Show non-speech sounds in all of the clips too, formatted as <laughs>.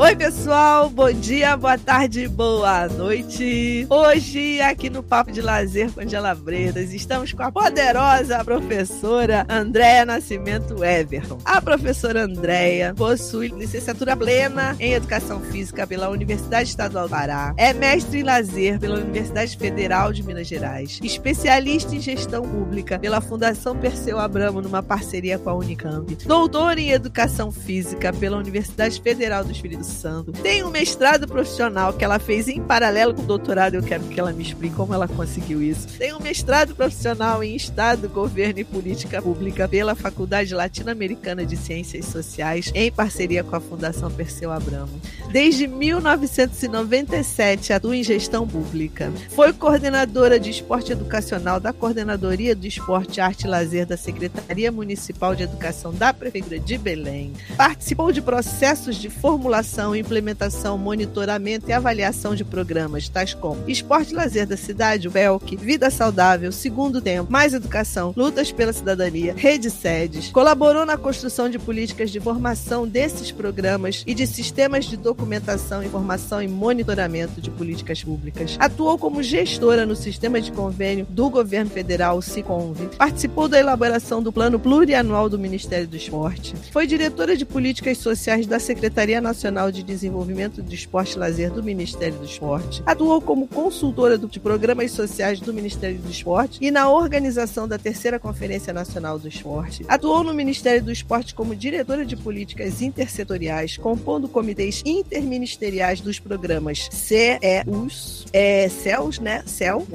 Oi, pessoal, bom dia, boa tarde, boa noite. Hoje, aqui no Papo de Lazer com Angela Bredas, estamos com a poderosa professora Andréa Nascimento Everton. A professora Andréa possui licenciatura plena em Educação Física pela Universidade Estadual do Pará, é mestre em lazer pela Universidade Federal de Minas Gerais, especialista em gestão pública pela Fundação Perseu Abramo, numa parceria com a Unicamp, doutora em Educação Física pela Universidade Federal do Espírito Santo. Tem um mestrado profissional que ela fez em paralelo com o doutorado. Eu quero que ela me explique como ela conseguiu isso. Tem um mestrado profissional em Estado, Governo e Política Pública pela Faculdade Latino-Americana de Ciências Sociais, em parceria com a Fundação Perseu Abramo. Desde 1997 atua em gestão pública. Foi coordenadora de esporte educacional da Coordenadoria do Esporte, Arte e Lazer da Secretaria Municipal de Educação da Prefeitura de Belém. Participou de processos de formulação implementação, monitoramento e avaliação de programas, tais como Esporte e Lazer da Cidade, o BELC, Vida Saudável, Segundo Tempo, Mais Educação, Lutas pela Cidadania, Rede Sedes. Colaborou na construção de políticas de formação desses programas e de sistemas de documentação, informação e monitoramento de políticas públicas. Atuou como gestora no sistema de convênio do governo federal, o SICONV. Participou da elaboração do Plano Plurianual do Ministério do Esporte. Foi diretora de Políticas Sociais da Secretaria Nacional de Desenvolvimento do Esporte e Lazer do Ministério do Esporte. Atuou como consultora de programas sociais do Ministério do Esporte e na organização da Terceira Conferência Nacional do Esporte. Atuou no Ministério do Esporte como diretora de políticas intersetoriais, compondo comitês interministeriais dos programas CEUS, é, CELS, né? CEL,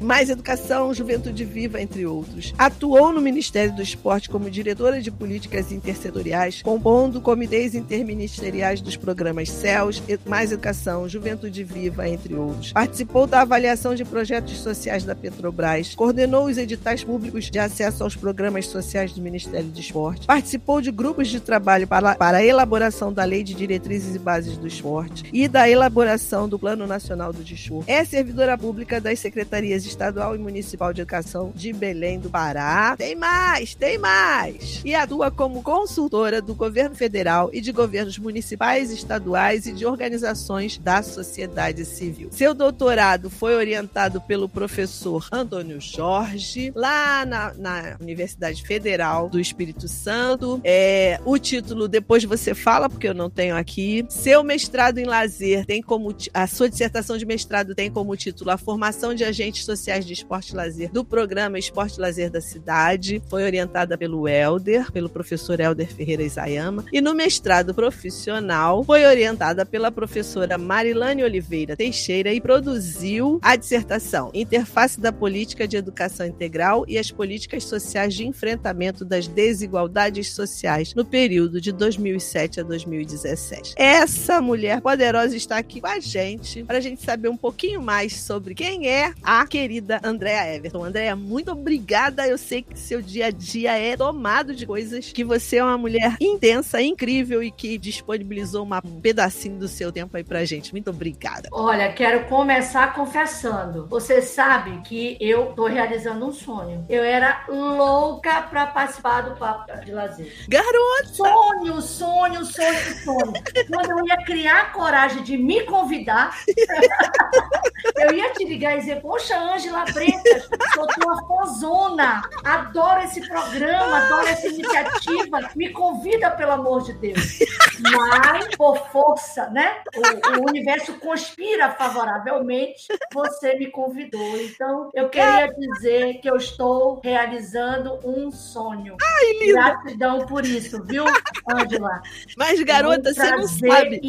Mais Educação, Juventude Viva, entre outros. Atuou no Ministério do Esporte como diretora de políticas intersetoriais, compondo comitês interministeriais dos programas programas CELS, Mais Educação, Juventude Viva, entre outros. Participou da avaliação de projetos sociais da Petrobras, coordenou os editais públicos de acesso aos programas sociais do Ministério do Esporte, participou de grupos de trabalho para, para a elaboração da Lei de Diretrizes e Bases do Esporte e da elaboração do Plano Nacional do Desporto. É servidora pública das Secretarias Estadual e Municipal de Educação de Belém do Pará. Tem mais, tem mais! E atua como consultora do governo federal e de governos municipais, estaduais e de organizações da sociedade civil. Seu doutorado foi orientado pelo professor Antônio Jorge, lá na, na Universidade Federal do Espírito Santo. É, o título depois você fala, porque eu não tenho aqui. Seu mestrado em lazer tem como. A sua dissertação de mestrado tem como título A Formação de Agentes Sociais de Esporte e Lazer do programa Esporte e Lazer da Cidade. Foi orientada pelo Helder, pelo professor Helder Ferreira Isayama. E no mestrado profissional foi orientada pela professora Marilane Oliveira Teixeira e produziu a dissertação Interface da Política de Educação Integral e as Políticas Sociais de Enfrentamento das Desigualdades Sociais no período de 2007 a 2017. Essa mulher poderosa está aqui com a gente para a gente saber um pouquinho mais sobre quem é a querida Andréa Everton. Andréa, muito obrigada. Eu sei que seu dia a dia é tomado de coisas, que você é uma mulher intensa, incrível e que disponibilizou uma um pedacinho do seu tempo aí pra gente. Muito obrigada. Olha, quero começar confessando. Você sabe que eu tô realizando um sonho. Eu era louca pra participar do Papo de Lazer. Garota! Sonho, sonho, sonho, sonho. Quando eu ia criar coragem de me convidar, <laughs> eu ia te ligar e dizer, poxa, Ângela Bretas, sou tua fozona. Adoro esse programa, adoro essa iniciativa. Me convida, pelo amor de Deus. Mas, por força, né? O, o, universo conspira favoravelmente. Você me convidou. Então, eu queria dizer que eu estou realizando um sonho. Ai, lindo. Gratidão por isso, viu, Angela? Mas, garota, você não sabe.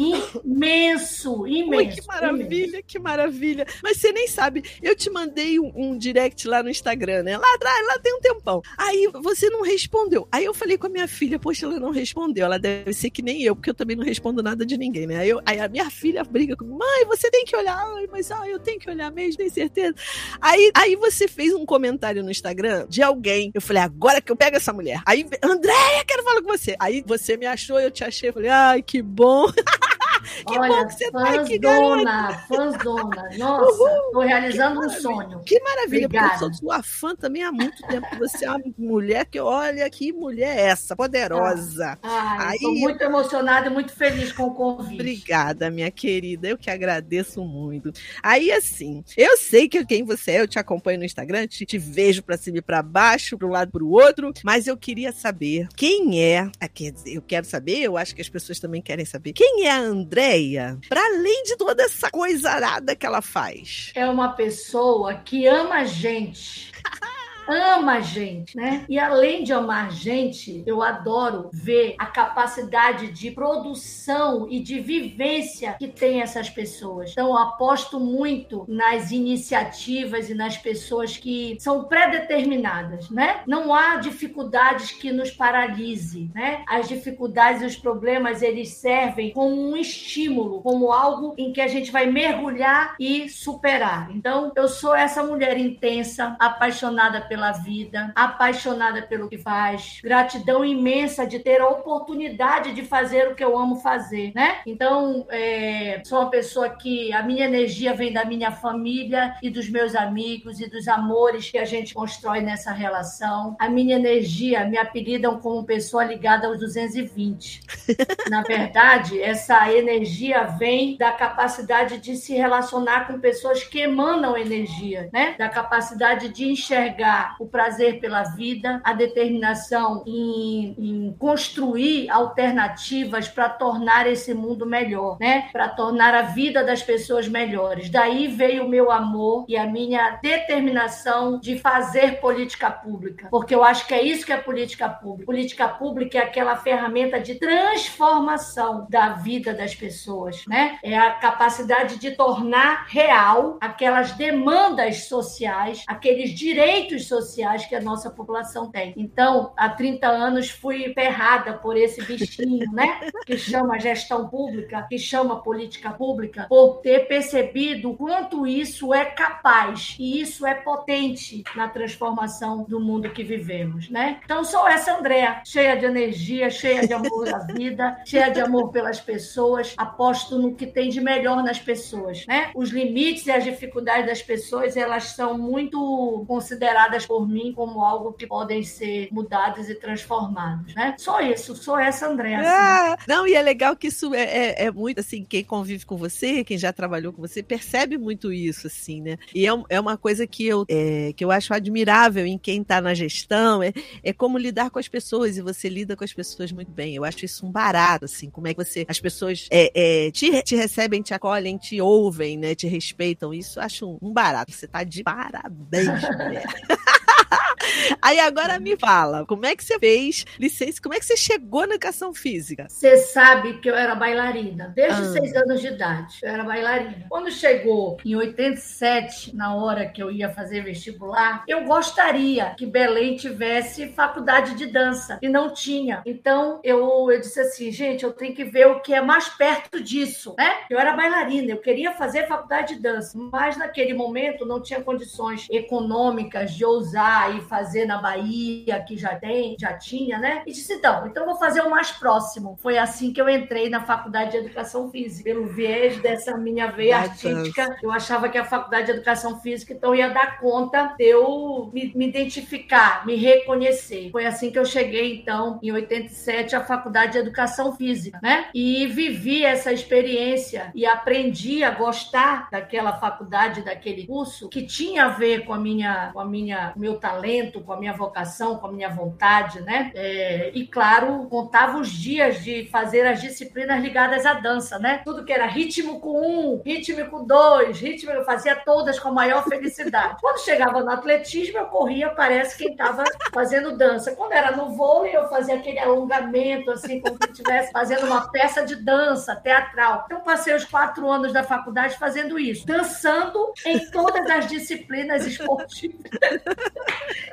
Imenso, imenso. Ui, que maravilha, imenso. que maravilha. Mas você nem sabe. Eu te mandei um, um direct lá no Instagram, né? Lá atrás, lá tem um tempão. Aí você não respondeu. Aí eu falei com a minha filha, poxa, ela não respondeu. Ela deve ser que nem eu, porque eu também não respondo nada de ninguém, né? Aí, eu, aí a minha filha briga comigo, mãe, você tem que olhar, Ai, mas ah, eu tenho que olhar mesmo, tem certeza. Aí, aí você fez um comentário no Instagram de alguém. Eu falei, agora que eu pego essa mulher. Aí, Andréia, quero falar com você. Aí você me achou, eu te achei, falei, ai, que bom. <laughs> <laughs> que Olha, bom que você tá aqui, garota. Fãzona, <laughs> Nossa, estou realizando um sonho. Que maravilha, Obrigada. porque eu sou sua fã também há muito tempo. Você é uma mulher que, olha, que mulher é essa, poderosa. Ah, Estou muito emocionada e muito feliz com o convite. Obrigada, minha querida. Eu que agradeço muito. Aí, assim, eu sei que quem você é, eu te acompanho no Instagram, te, te vejo para cima e para baixo, para um lado e para o outro, mas eu queria saber quem é, ah, quer dizer, eu quero saber, eu acho que as pessoas também querem saber, quem é a Andréia, para além de toda essa coisa arada que ela faz? É uma pessoa que ama a gente. <laughs> ama a gente, né? E além de amar gente, eu adoro ver a capacidade de produção e de vivência que tem essas pessoas. Então, eu aposto muito nas iniciativas e nas pessoas que são pré-determinadas, né? Não há dificuldades que nos paralise, né? As dificuldades e os problemas, eles servem como um estímulo, como algo em que a gente vai mergulhar e superar. Então, eu sou essa mulher intensa, apaixonada pela vida, apaixonada pelo que faz, gratidão imensa de ter a oportunidade de fazer o que eu amo fazer, né? Então, é, sou uma pessoa que a minha energia vem da minha família e dos meus amigos e dos amores que a gente constrói nessa relação. A minha energia me apelidam como pessoa ligada aos 220. <laughs> Na verdade, essa energia vem da capacidade de se relacionar com pessoas que emanam energia, né? Da capacidade de enxergar o prazer pela vida, a determinação em, em construir alternativas para tornar esse mundo melhor, né? Para tornar a vida das pessoas melhores. Daí veio o meu amor e a minha determinação de fazer política pública, porque eu acho que é isso que é política pública. Política pública é aquela ferramenta de transformação da vida das pessoas, né? É a capacidade de tornar real aquelas demandas sociais, aqueles direitos sociais que a nossa população tem. Então, há 30 anos fui ferrada por esse bichinho, né? Que chama gestão pública, que chama política pública, por ter percebido o quanto isso é capaz e isso é potente na transformação do mundo que vivemos, né? Então, sou essa Andréa, cheia de energia, cheia de amor da vida, cheia de amor pelas pessoas, aposto no que tem de melhor nas pessoas, né? Os limites e as dificuldades das pessoas, elas são muito consideradas por mim como algo que podem ser mudados e transformados, né? Só isso, sou essa Andréa. Assim. Ah, não, e é legal que isso é, é, é, muito assim, quem convive com você, quem já trabalhou com você, percebe muito isso, assim, né? E é, é uma coisa que eu, é, que eu acho admirável em quem está na gestão, é, é como lidar com as pessoas, e você lida com as pessoas muito bem. Eu acho isso um barato, assim, como é que você, as pessoas é, é, te, te recebem, te acolhem, te ouvem, né? Te respeitam. Isso eu acho um, um barato. Você tá de parabéns, mulher. <laughs> <laughs> Aí agora me fala, como é que você fez licença? Como é que você chegou na educação física? Você sabe que eu era bailarina, desde ah. seis anos de idade. Eu era bailarina. Quando chegou em 87, na hora que eu ia fazer vestibular, eu gostaria que Belém tivesse faculdade de dança e não tinha. Então eu, eu disse assim, gente, eu tenho que ver o que é mais perto disso, né? Eu era bailarina, eu queria fazer faculdade de dança, mas naquele momento não tinha condições econômicas de ousar e fazer na Bahia, que já tem, já tinha, né? E disse, então, então vou fazer o mais próximo. Foi assim que eu entrei na faculdade de educação física. Pelo viés dessa minha veia artística, eu achava que a faculdade de educação física então ia dar conta de eu me, me identificar, me reconhecer. Foi assim que eu cheguei, então, em 87, à faculdade de educação física, né? E vivi essa experiência e aprendi a gostar daquela faculdade, daquele curso que tinha a ver com a minha, com a minha, meu talento talento, com a minha vocação, com a minha vontade, né? É, e claro, contava os dias de fazer as disciplinas ligadas à dança, né? Tudo que era ritmo com um, ritmo com dois, ritmo, eu fazia todas com a maior felicidade. Quando chegava no atletismo, eu corria, parece quem estava fazendo dança. Quando era no vôlei, eu fazia aquele alongamento, assim, como se estivesse fazendo uma peça de dança teatral. Então, passei os quatro anos da faculdade fazendo isso, dançando em todas as disciplinas esportivas.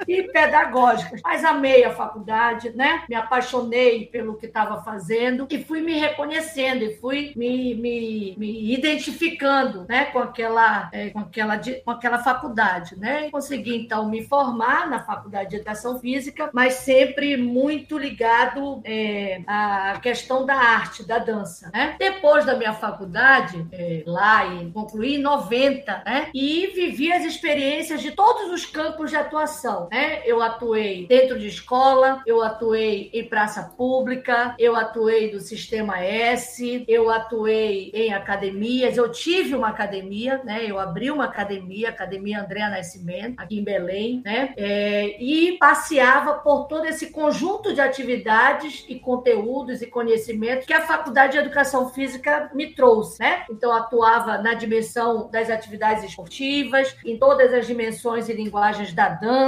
E pedagógicas. Mas amei a faculdade, né? Me apaixonei pelo que estava fazendo e fui me reconhecendo e fui me, me, me identificando, né? Com aquela, é, com aquela, com aquela faculdade, né? E consegui então me formar na faculdade de educação física, mas sempre muito ligado é, à questão da arte, da dança, né? Depois da minha faculdade, é, lá e concluí em 90, né? E vivi as experiências de todos os campos de atuação, né? Eu atuei dentro de escola, eu atuei em praça pública, eu atuei do Sistema S, eu atuei em academias, eu tive uma academia, né? Eu abri uma academia, Academia Andréa Nascimento, aqui em Belém, né? É, e passeava por todo esse conjunto de atividades e conteúdos e conhecimentos que a Faculdade de Educação Física me trouxe, né? Então, atuava na dimensão das atividades esportivas, em todas as dimensões e linguagens da dança,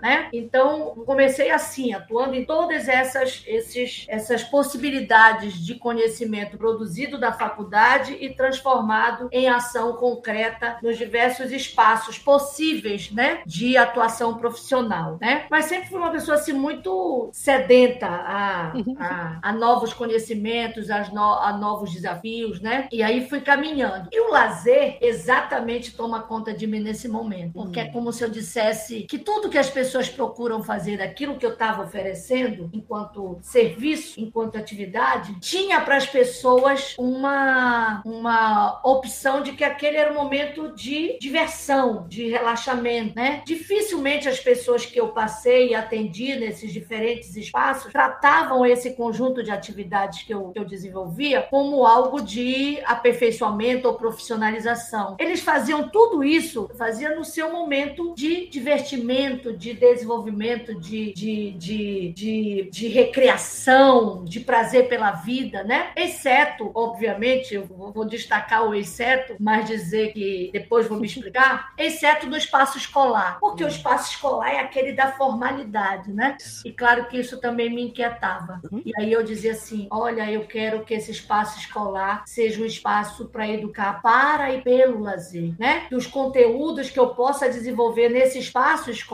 né? Então, comecei assim, atuando em todas essas, esses, essas possibilidades de conhecimento produzido da faculdade e transformado em ação concreta nos diversos espaços possíveis, né, de atuação profissional, né? Mas sempre fui uma pessoa assim muito sedenta a, a, a novos conhecimentos, a, no, a novos desafios, né? E aí fui caminhando. E o lazer exatamente toma conta de mim nesse momento, porque é como se eu dissesse que tudo que as pessoas procuram fazer, aquilo que eu estava oferecendo enquanto serviço, enquanto atividade, tinha para as pessoas uma uma opção de que aquele era um momento de diversão, de relaxamento, né? Dificilmente as pessoas que eu passei e atendi nesses diferentes espaços tratavam esse conjunto de atividades que eu, que eu desenvolvia como algo de aperfeiçoamento ou profissionalização. Eles faziam tudo isso, faziam no seu momento de divertimento, de desenvolvimento, de, de, de, de, de recreação, de prazer pela vida, né? Exceto, obviamente, eu vou destacar o exceto, mas dizer que depois vou me explicar, <laughs> exceto no espaço escolar, porque o espaço escolar é aquele da formalidade, né? E claro que isso também me inquietava. Uhum. E aí eu dizia assim: olha, eu quero que esse espaço escolar seja um espaço para educar para e pelo lazer, né? Que os conteúdos que eu possa desenvolver nesse espaço escolar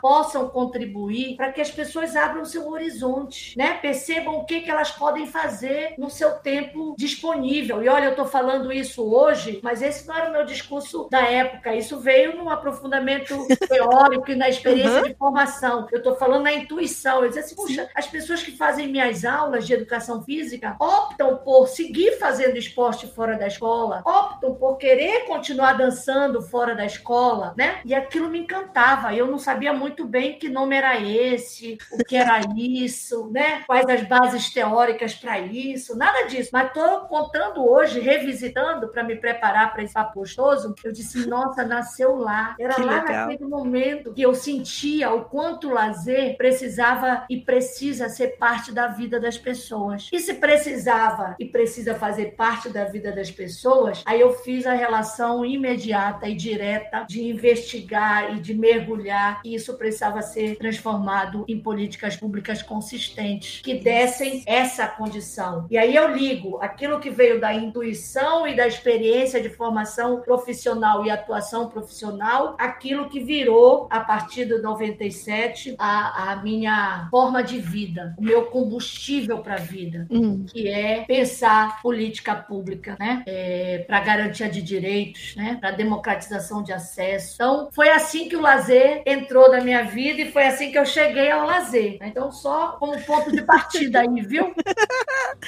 possam contribuir para que as pessoas abram seu horizonte, né? Percebam o que, que elas podem fazer no seu tempo disponível. E olha, eu estou falando isso hoje, mas esse não era o meu discurso da época. Isso veio num aprofundamento <laughs> teórico e na experiência uhum. de formação. Eu estou falando na intuição. Eu disse assim, puxa, as pessoas que fazem minhas aulas de educação física optam por seguir fazendo esporte fora da escola, optam por querer continuar dançando fora da escola, né? E aquilo me encantava. Eu não sabia muito bem que nome era esse, o que era isso, né? Quais as bases teóricas para isso, nada disso. Mas estou contando hoje, revisitando para me preparar para esse papo gostoso. Eu disse, nossa, nasceu lá. Era que lá legal. naquele momento que eu sentia o quanto o lazer precisava e precisa ser parte da vida das pessoas. E se precisava e precisa fazer parte da vida das pessoas, aí eu fiz a relação imediata e direta de investigar e de mergulhar, e isso precisava ser transformado em políticas públicas consistentes que dessem essa condição. E aí eu ligo aquilo que veio da intuição e da experiência de formação profissional e atuação profissional, aquilo que virou a partir do 97 a, a minha forma de vida, o meu combustível para a vida, hum. que é pensar política pública, né, é, para garantia de direitos, né, para democratização de acesso. Então foi assim que o lazer entrou na minha vida e foi assim que eu cheguei ao lazer. Então só como ponto de partida aí, viu? <laughs>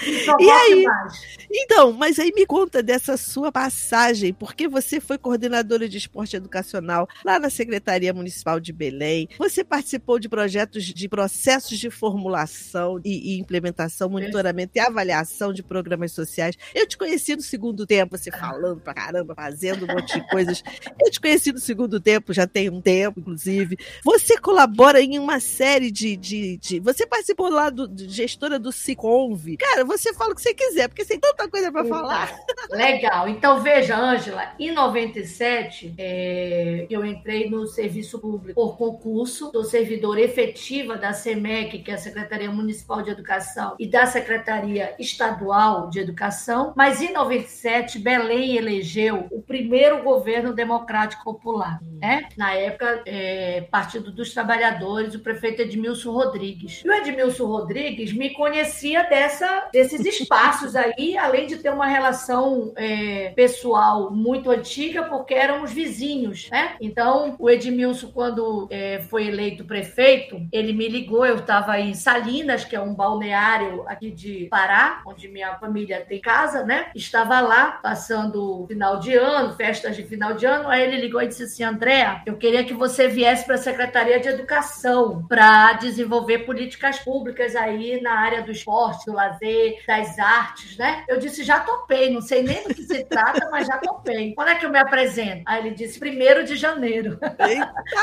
E, e aí? Mais. Então, mas aí me conta dessa sua passagem, porque você foi coordenadora de esporte educacional lá na Secretaria Municipal de Belém. Você participou de projetos de processos de formulação e, e implementação, monitoramento e avaliação de programas sociais. Eu te conheci no segundo tempo, você falando pra caramba, fazendo um monte de coisas. Eu te conheci no segundo tempo, já tem um tempo, inclusive. Você colabora em uma série de. de, de você participou lá do de gestora do Ciconv. Cara, você fala o que você quiser, porque tem tanta coisa para falar. Legal. Então, veja, Ângela, em 97, é, eu entrei no serviço público por concurso, sou servidora efetiva da SEMEC, que é a Secretaria Municipal de Educação, e da Secretaria Estadual de Educação, mas em 97, Belém elegeu o primeiro governo democrático popular. Né? Na época, é, Partido dos Trabalhadores, o prefeito Edmilson Rodrigues. E o Edmilson Rodrigues me conhecia dessa, desses espaços aí, <laughs> além de ter uma relação é, pessoal muito antiga, porque éramos vizinhos, né? Então, o Edmilson, quando é, foi eleito prefeito, ele me ligou, eu estava em Salinas, que é um balneário aqui de Pará, onde minha família tem casa, né? Estava lá, passando final de ano, festas de final de ano, aí ele ligou e disse assim, Andréa, eu queria que você viesse para a Secretaria de Educação para desenvolver políticas públicas aí na área do esporte, do lazer, das artes, né? Eu disse, já topei, não sei nem do que se trata, mas já topei. Quando é que eu me apresento? Aí ele disse, primeiro de janeiro. <laughs>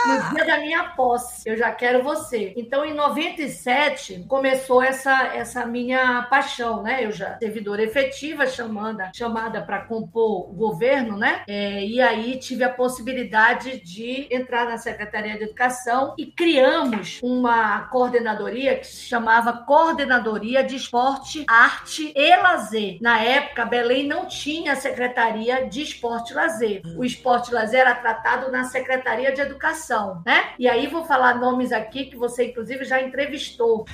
no dia da minha posse. Eu já quero você. Então, em 97, começou essa, essa minha paixão, né? Eu já servidora efetiva, chamada, chamada para compor o governo, né? É, e aí tive a possibilidade de entrar na Secretaria de Educação e criamos uma coordenadoria que se chamava Coordenadoria de Esporte, Arte e Lazer. Na época, Belém não tinha Secretaria de Esporte e Lazer. O esporte e lazer era tratado na Secretaria de Educação, né? E aí vou falar nomes aqui que você, inclusive, já entrevistou.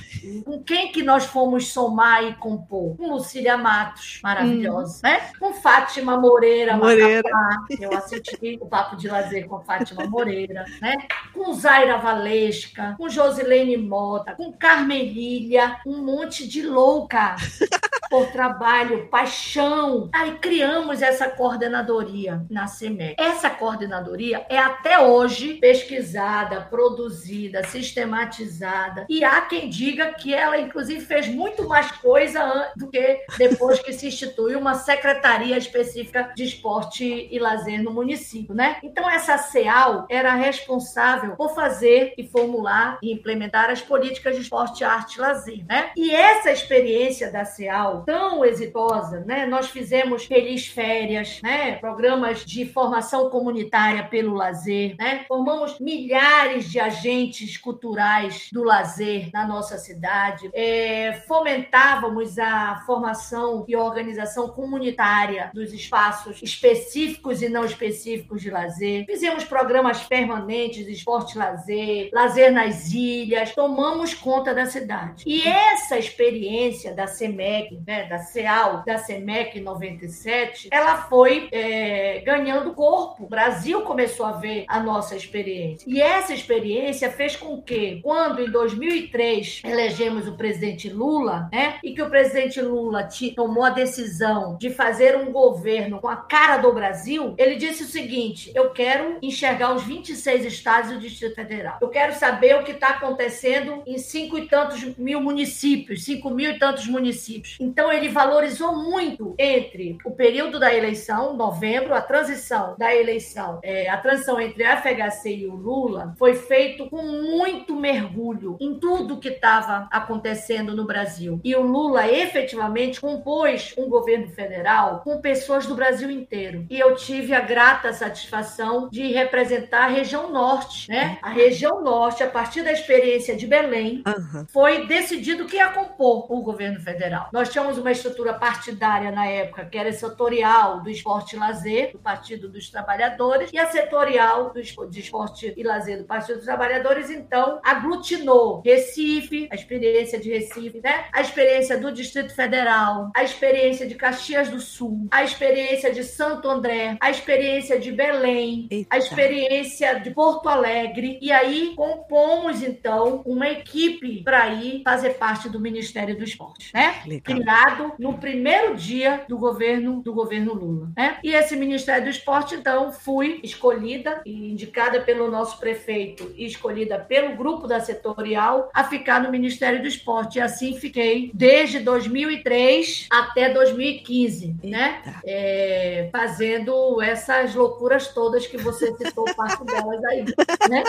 Com quem que nós fomos somar e compor? Com Lucília Matos, maravilhosa, hum. né? Com Fátima Moreira, Moreira. Macapá, eu assisti o Papo de Lazer com Fátima Moreira, né? Com Zaira Valesca, com Josilene Mota, com Carmen Lília, um monte de louca <laughs> por trabalho, paixão. Aí criamos essa coordenadoria na CEMEC. Essa coordenadoria é até hoje pesquisada, produzida, sistematizada. E há quem diga que ela, inclusive, fez muito mais coisa do que depois que se institui uma secretaria específica de esporte e lazer no município, né? Então, essa CEAL era responsável por fazer e formular e implementar as políticas de esporte, arte e lazer, né? E essa experiência da CEAL tão exitosa, né? Nós fizemos Feliz Férias, né? Programas de formação comunitária pelo lazer, né? Formamos milhares de agentes culturais do lazer na nossa cidade. É, fomentávamos a formação e organização comunitária dos espaços específicos e não específicos de lazer. Fizemos programas permanentes de esporte lazer, lazer nas ilhas, tomamos conta da cidade. E essa experiência da CEMEC, né? da CEAL, da CEMEC 97, ela foi é, ganhando corpo. O Brasil começou a ver a nossa experiência. E essa experiência fez com que, quando em 2003 elegemos o presidente Lula, né, e que o presidente Lula tomou a decisão de fazer um governo com a cara do Brasil, ele disse o seguinte: eu quero enxergar os 26 estados e o Distrito Federal. Eu quero saber o que está acontecendo em cinco e tantos mil municípios, cinco mil e tantos municípios. Então, ele valorizou muito entre o período da eleição, novembro, a transição da eleição, é, a transição entre a FHC e o Lula, foi feito com muito mergulho em tudo que estava acontecendo no Brasil. E o Lula efetivamente compôs um governo federal com pessoas do Brasil inteiro. E eu tive a grata satisfação de representar a região norte, né? A região norte, a partir da experiência de Belém, uhum. foi decidido que ia compor o governo federal. Nós tínhamos tínhamos uma estrutura partidária na época, que era setorial do esporte e lazer, do Partido dos Trabalhadores, e a setorial do de esporte e lazer do Partido dos Trabalhadores, então, aglutinou Recife, a experiência de Recife, né? a experiência do Distrito Federal, a experiência de Caxias do Sul, a experiência de Santo André, a experiência de Belém, Eita. a experiência de Porto Alegre, e aí compomos, então, uma equipe para ir fazer parte do Ministério do Esporte, né? Criar no primeiro dia do governo do governo Lula. Né? E esse Ministério do Esporte, então, fui escolhida e indicada pelo nosso prefeito e escolhida pelo grupo da setorial a ficar no Ministério do Esporte. E assim fiquei desde 2003 até 2015, né? É, fazendo essas loucuras todas que você citou parte delas aí, né?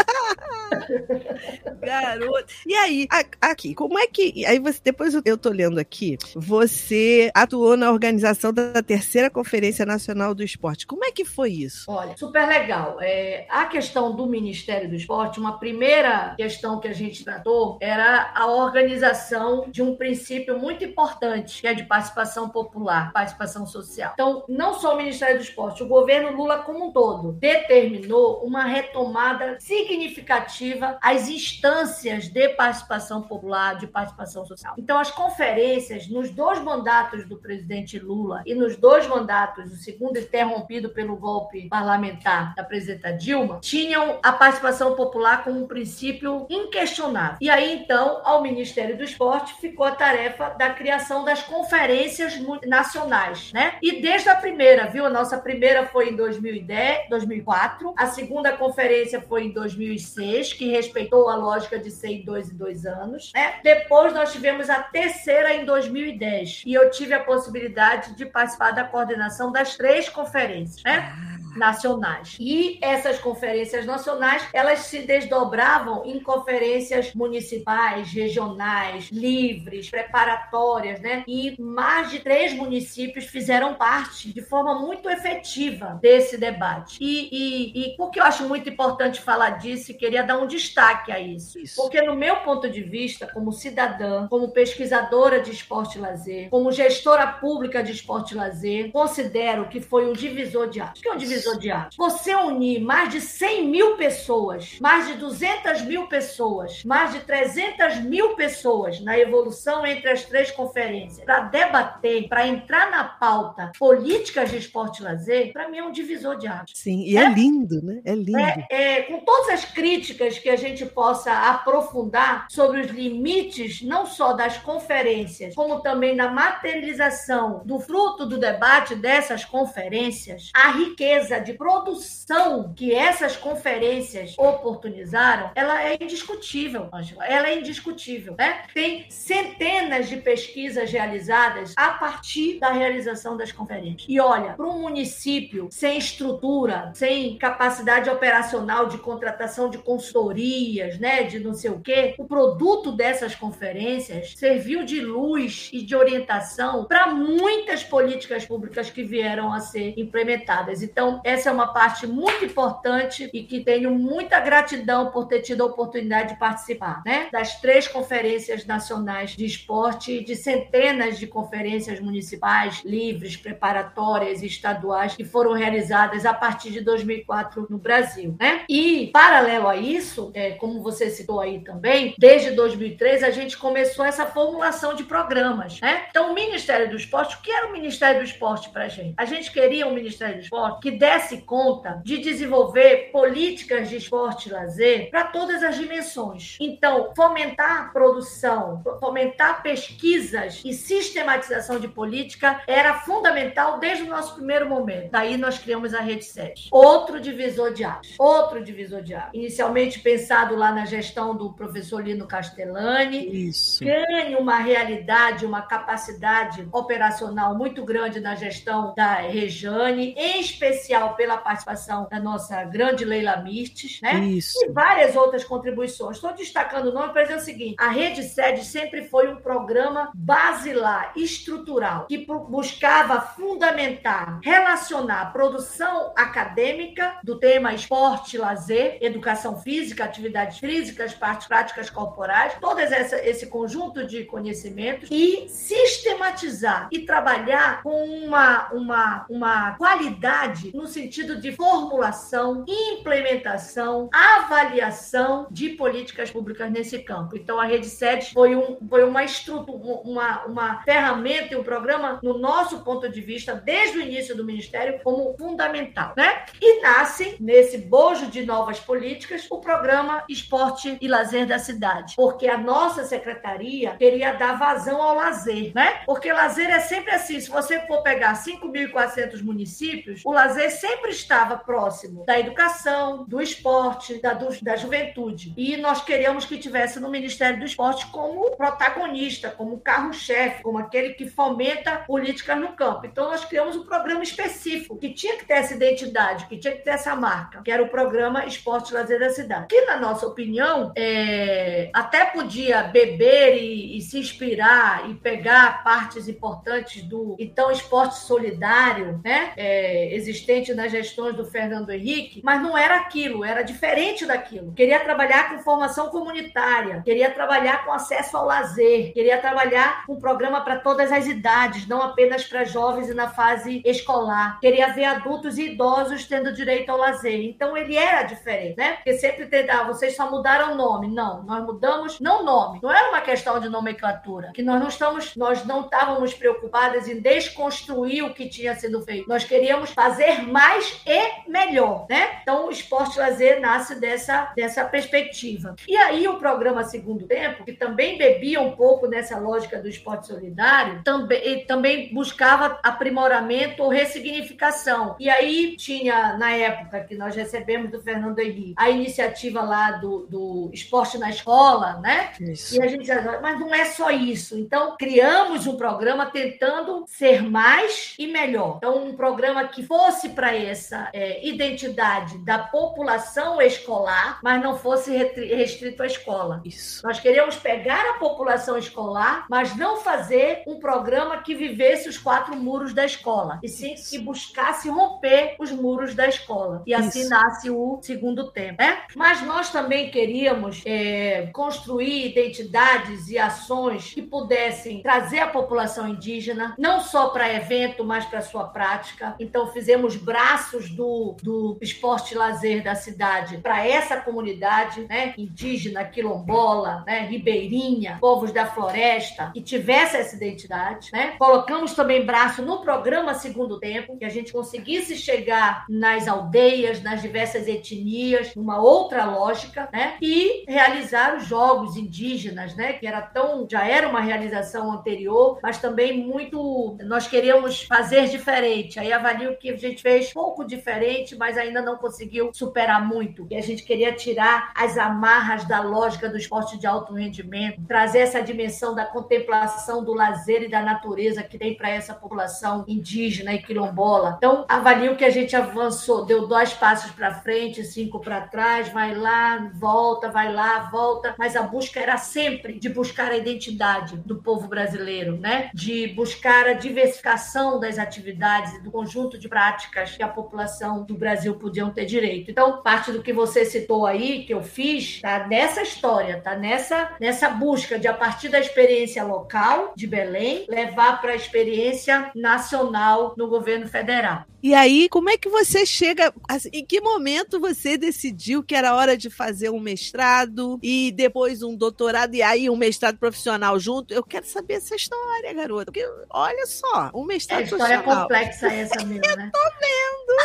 <laughs> Garoto. E aí, aqui, como é que. Aí você, depois eu tô lendo aqui, você atuou na organização da terceira Conferência Nacional do Esporte. Como é que foi isso? Olha, super legal. É, a questão do Ministério do Esporte, uma primeira questão que a gente tratou era a organização de um princípio muito importante, que é de participação popular, participação social. Então, não só o Ministério do Esporte, o governo Lula como um todo determinou uma retomada significativa às instâncias de participação popular, de participação social. Então, as conferências, nos dois mandatos do presidente Lula e nos dois mandatos, o segundo interrompido pelo golpe parlamentar da presidenta Dilma, tinham a participação popular como um princípio inquestionável. E aí, então, ao Ministério do Esporte ficou a tarefa da criação das conferências nacionais, né? E desde a primeira, viu? A nossa primeira foi em 2010, 2004, a segunda conferência foi em 2006, que respeitou a lógica de ser em dois e dois anos, né? Depois nós tivemos a terceira em 2010 e eu tive a possibilidade de participar da coordenação das três conferências, né? Nacionais. E essas conferências nacionais, elas se desdobravam em conferências municipais, regionais, livres, preparatórias, né? E mais de três municípios fizeram parte de forma muito efetiva desse debate. E, e, e porque eu acho muito importante falar disso e queria dar um destaque a isso. isso. Porque no meu ponto de vista, como cidadã, como pesquisadora de esporte e lazer, como gestora pública de esporte e lazer, considero que foi um divisor de águas. O que é um divisor zodiaco. Você unir mais de 100 mil pessoas, mais de 200 mil pessoas, mais de 300 mil pessoas na evolução entre as três conferências para debater, para entrar na pauta políticas de esporte e lazer, para mim é um divisor de águas. Sim, e é, é lindo, né? É lindo. É, é, com todas as críticas que a gente possa aprofundar sobre os limites, não só das conferências, como também da materialização do fruto do debate dessas conferências, a riqueza de produção que essas conferências oportunizaram, ela é indiscutível, Angela. Ela é indiscutível, né? Tem centenas de pesquisas realizadas a partir da realização das conferências. E olha, para um município sem estrutura, sem capacidade operacional de contratação de consultorias, né, de não sei o quê, o produto dessas conferências serviu de luz e de orientação para muitas políticas públicas que vieram a ser implementadas. Então, essa é uma parte muito importante e que tenho muita gratidão por ter tido a oportunidade de participar, né? Das três conferências nacionais de esporte e de centenas de conferências municipais, livres, preparatórias e estaduais que foram realizadas a partir de 2004 no Brasil, né? E, paralelo a isso, é, como você citou aí também, desde 2003 a gente começou essa formulação de programas, né? Então, o Ministério do Esporte, o que era o Ministério do Esporte para a gente? A gente queria um Ministério do Esporte que desse desse conta de desenvolver políticas de esporte e lazer para todas as dimensões. Então, fomentar a produção, fomentar pesquisas e sistematização de política era fundamental desde o nosso primeiro momento. Daí nós criamos a Rede 7. Outro divisor de águas. Outro divisor de águas. Inicialmente pensado lá na gestão do professor Lino Castellani. Isso. Ganha uma realidade, uma capacidade operacional muito grande na gestão da Rejane, em especial pela participação da nossa grande Leila Mistes, né? Isso. E várias outras contribuições. Estou destacando o nome para dizer o seguinte: a Rede Sede sempre foi um programa basilar, estrutural, que buscava fundamentar, relacionar a produção acadêmica do tema esporte, lazer, educação física, atividades físicas, partes práticas corporais, todo essa, esse conjunto de conhecimentos e sistematizar e trabalhar com uma, uma, uma qualidade no sentido de formulação, implementação, avaliação de políticas públicas nesse campo. Então, a Rede SEDES foi, um, foi uma estrutura, uma, uma ferramenta e um programa, no nosso ponto de vista, desde o início do Ministério, como fundamental. Né? E nasce, nesse bojo de novas políticas, o programa Esporte e Lazer da Cidade. Porque a nossa secretaria queria dar vazão ao lazer, né? Porque lazer é sempre assim, se você for pegar 5.400 municípios, o lazer sempre estava próximo da educação, do esporte, da, do, da juventude. E nós queríamos que tivesse no Ministério do Esporte como protagonista, como carro-chefe, como aquele que fomenta políticas no campo. Então, nós criamos um programa específico que tinha que ter essa identidade, que tinha que ter essa marca, que era o programa Esporte Lazer da Cidade. Que, na nossa opinião, é... até podia beber e, e se inspirar e pegar partes importantes do então esporte solidário, né? É, existente nas gestões do Fernando Henrique, mas não era aquilo, era diferente daquilo. Queria trabalhar com formação comunitária, queria trabalhar com acesso ao lazer, queria trabalhar com um programa para todas as idades, não apenas para jovens e na fase escolar. Queria ver adultos e idosos tendo direito ao lazer. Então ele era diferente, né? Porque sempre tentava, ah, vocês só mudaram o nome. Não, nós mudamos não nome. Não era uma questão de nomenclatura, que nós não estamos, nós não estávamos preocupadas em desconstruir o que tinha sido feito. Nós queríamos fazer mais e melhor, né? Então o esporte lazer nasce dessa dessa perspectiva. E aí o programa Segundo Tempo, que também bebia um pouco nessa lógica do esporte solidário, também também buscava aprimoramento ou ressignificação. E aí tinha na época que nós recebemos do Fernando Henrique a iniciativa lá do, do esporte na escola, né? Isso. E a gente mas não é só isso. Então criamos um programa tentando ser mais e melhor. Então um programa que fosse para essa é, identidade da população escolar, mas não fosse restrito à escola. Isso. Nós queríamos pegar a população escolar, mas não fazer um programa que vivesse os quatro muros da escola, e sim Isso. que buscasse romper os muros da escola. E assim Isso. nasce o segundo tempo, né? Mas nós também queríamos é, construir identidades e ações que pudessem trazer a população indígena, não só para evento, mas para sua prática. Então fizemos braços do, do esporte lazer da cidade para essa comunidade, né? Indígena, quilombola, né? Ribeirinha, povos da floresta, que tivesse essa identidade, né? Colocamos também braço no programa Segundo Tempo, que a gente conseguisse chegar nas aldeias, nas diversas etnias, numa outra lógica, né? E realizar os jogos indígenas, né? Que era tão, já era uma realização anterior, mas também muito, nós queríamos fazer diferente. Aí avalio que a gente fez pouco diferente, mas ainda não conseguiu superar muito. E a gente queria tirar as amarras da lógica do esporte de alto rendimento, trazer essa dimensão da contemplação do lazer e da natureza que tem para essa população indígena e quilombola. Então, avalio que a gente avançou, deu dois passos para frente, cinco para trás, vai lá, volta, vai lá, volta, mas a busca era sempre de buscar a identidade do povo brasileiro, né? De buscar a diversificação das atividades e do conjunto de práticas que a população do Brasil podiam ter direito. Então, parte do que você citou aí, que eu fiz, tá nessa história, tá nessa nessa busca de a partir da experiência local de Belém levar para a experiência nacional no governo federal. E aí, como é que você chega? Assim, em que momento você decidiu que era hora de fazer um mestrado e depois um doutorado e aí um mestrado profissional junto? Eu quero saber essa história, garota. Porque, olha só, um mestrado é, história profissional. complexa essa mesmo, né? Eu <laughs> tô vendo.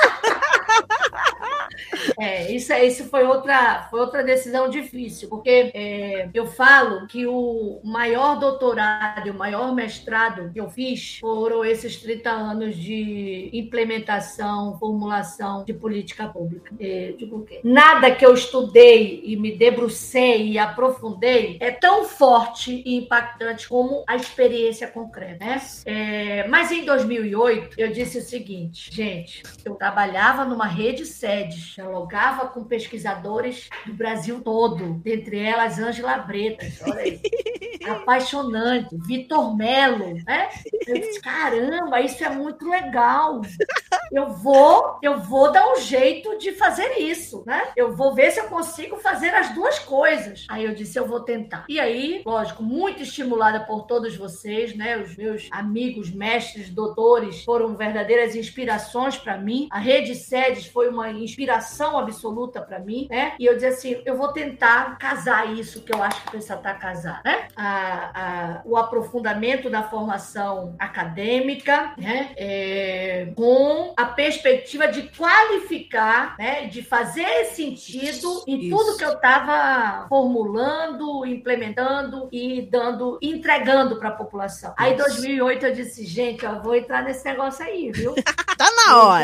<laughs> é, isso, isso foi outra, foi outra decisão difícil, porque é, eu falo que o maior doutorado, o maior mestrado que eu fiz foram esses 30 anos de implementação formulação de política pública. É, digo nada que eu estudei e me debrucei e aprofundei é tão forte e impactante como a experiência concreta, né? É, mas em 2008 eu disse o seguinte, gente, eu trabalhava numa rede sede, dialogava com pesquisadores do Brasil todo, dentre elas Ângela Bretas, olha aí, <laughs> apaixonante, Vitor Melo, né? Eu disse, caramba, isso é muito legal eu vou, eu vou dar um jeito de fazer isso, né? Eu vou ver se eu consigo fazer as duas coisas. Aí eu disse, eu vou tentar. E aí, lógico, muito estimulada por todos vocês, né? Os meus amigos, mestres, doutores foram verdadeiras inspirações para mim. A rede sedes foi uma inspiração absoluta para mim, né? E eu disse assim, eu vou tentar casar isso que eu acho que precisa estar casar, né? A, a, o aprofundamento da formação acadêmica, né? É, com a perspectiva de qualificar, né, de fazer sentido em Isso. tudo que eu estava formulando, implementando e dando, entregando para a população. Isso. Aí, em 2008, eu disse, gente, eu vou entrar nesse negócio aí, viu? <laughs> tá na hora.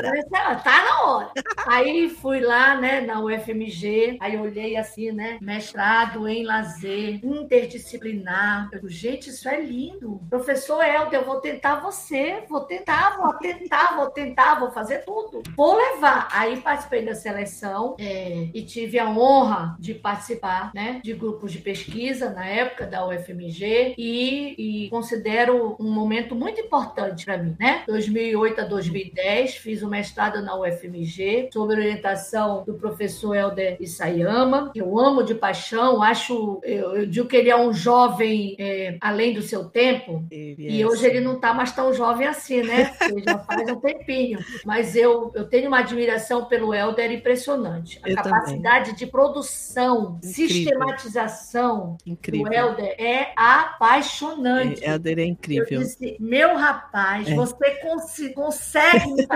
Tá na hora. Aí fui lá, né, na UFMG, aí olhei assim, né, mestrado em lazer, interdisciplinar. Eu gente, isso é lindo. Professor Helder, eu vou tentar você, vou tentar, vou tentar, vou tentar, vou fazer tudo. Vou levar. Aí participei da seleção é, e tive a honra de participar, né, de grupos de pesquisa na época da UFMG e, e considero um momento muito importante para mim, né? 2008 a 2010 fiz o mestrado na UFMG sob orientação do professor Helder Isayama, que eu amo de paixão, acho, eu, eu digo que ele é um jovem é, além do seu tempo, e hoje ele não está mais tão jovem assim, né? Ele já faz um tempinho, mas eu, eu tenho uma admiração pelo Helder impressionante. A eu capacidade também. de produção, incrível. sistematização incrível. do Helder é apaixonante. É, Helder é incrível. Eu disse, meu rapaz, é. você cons consegue me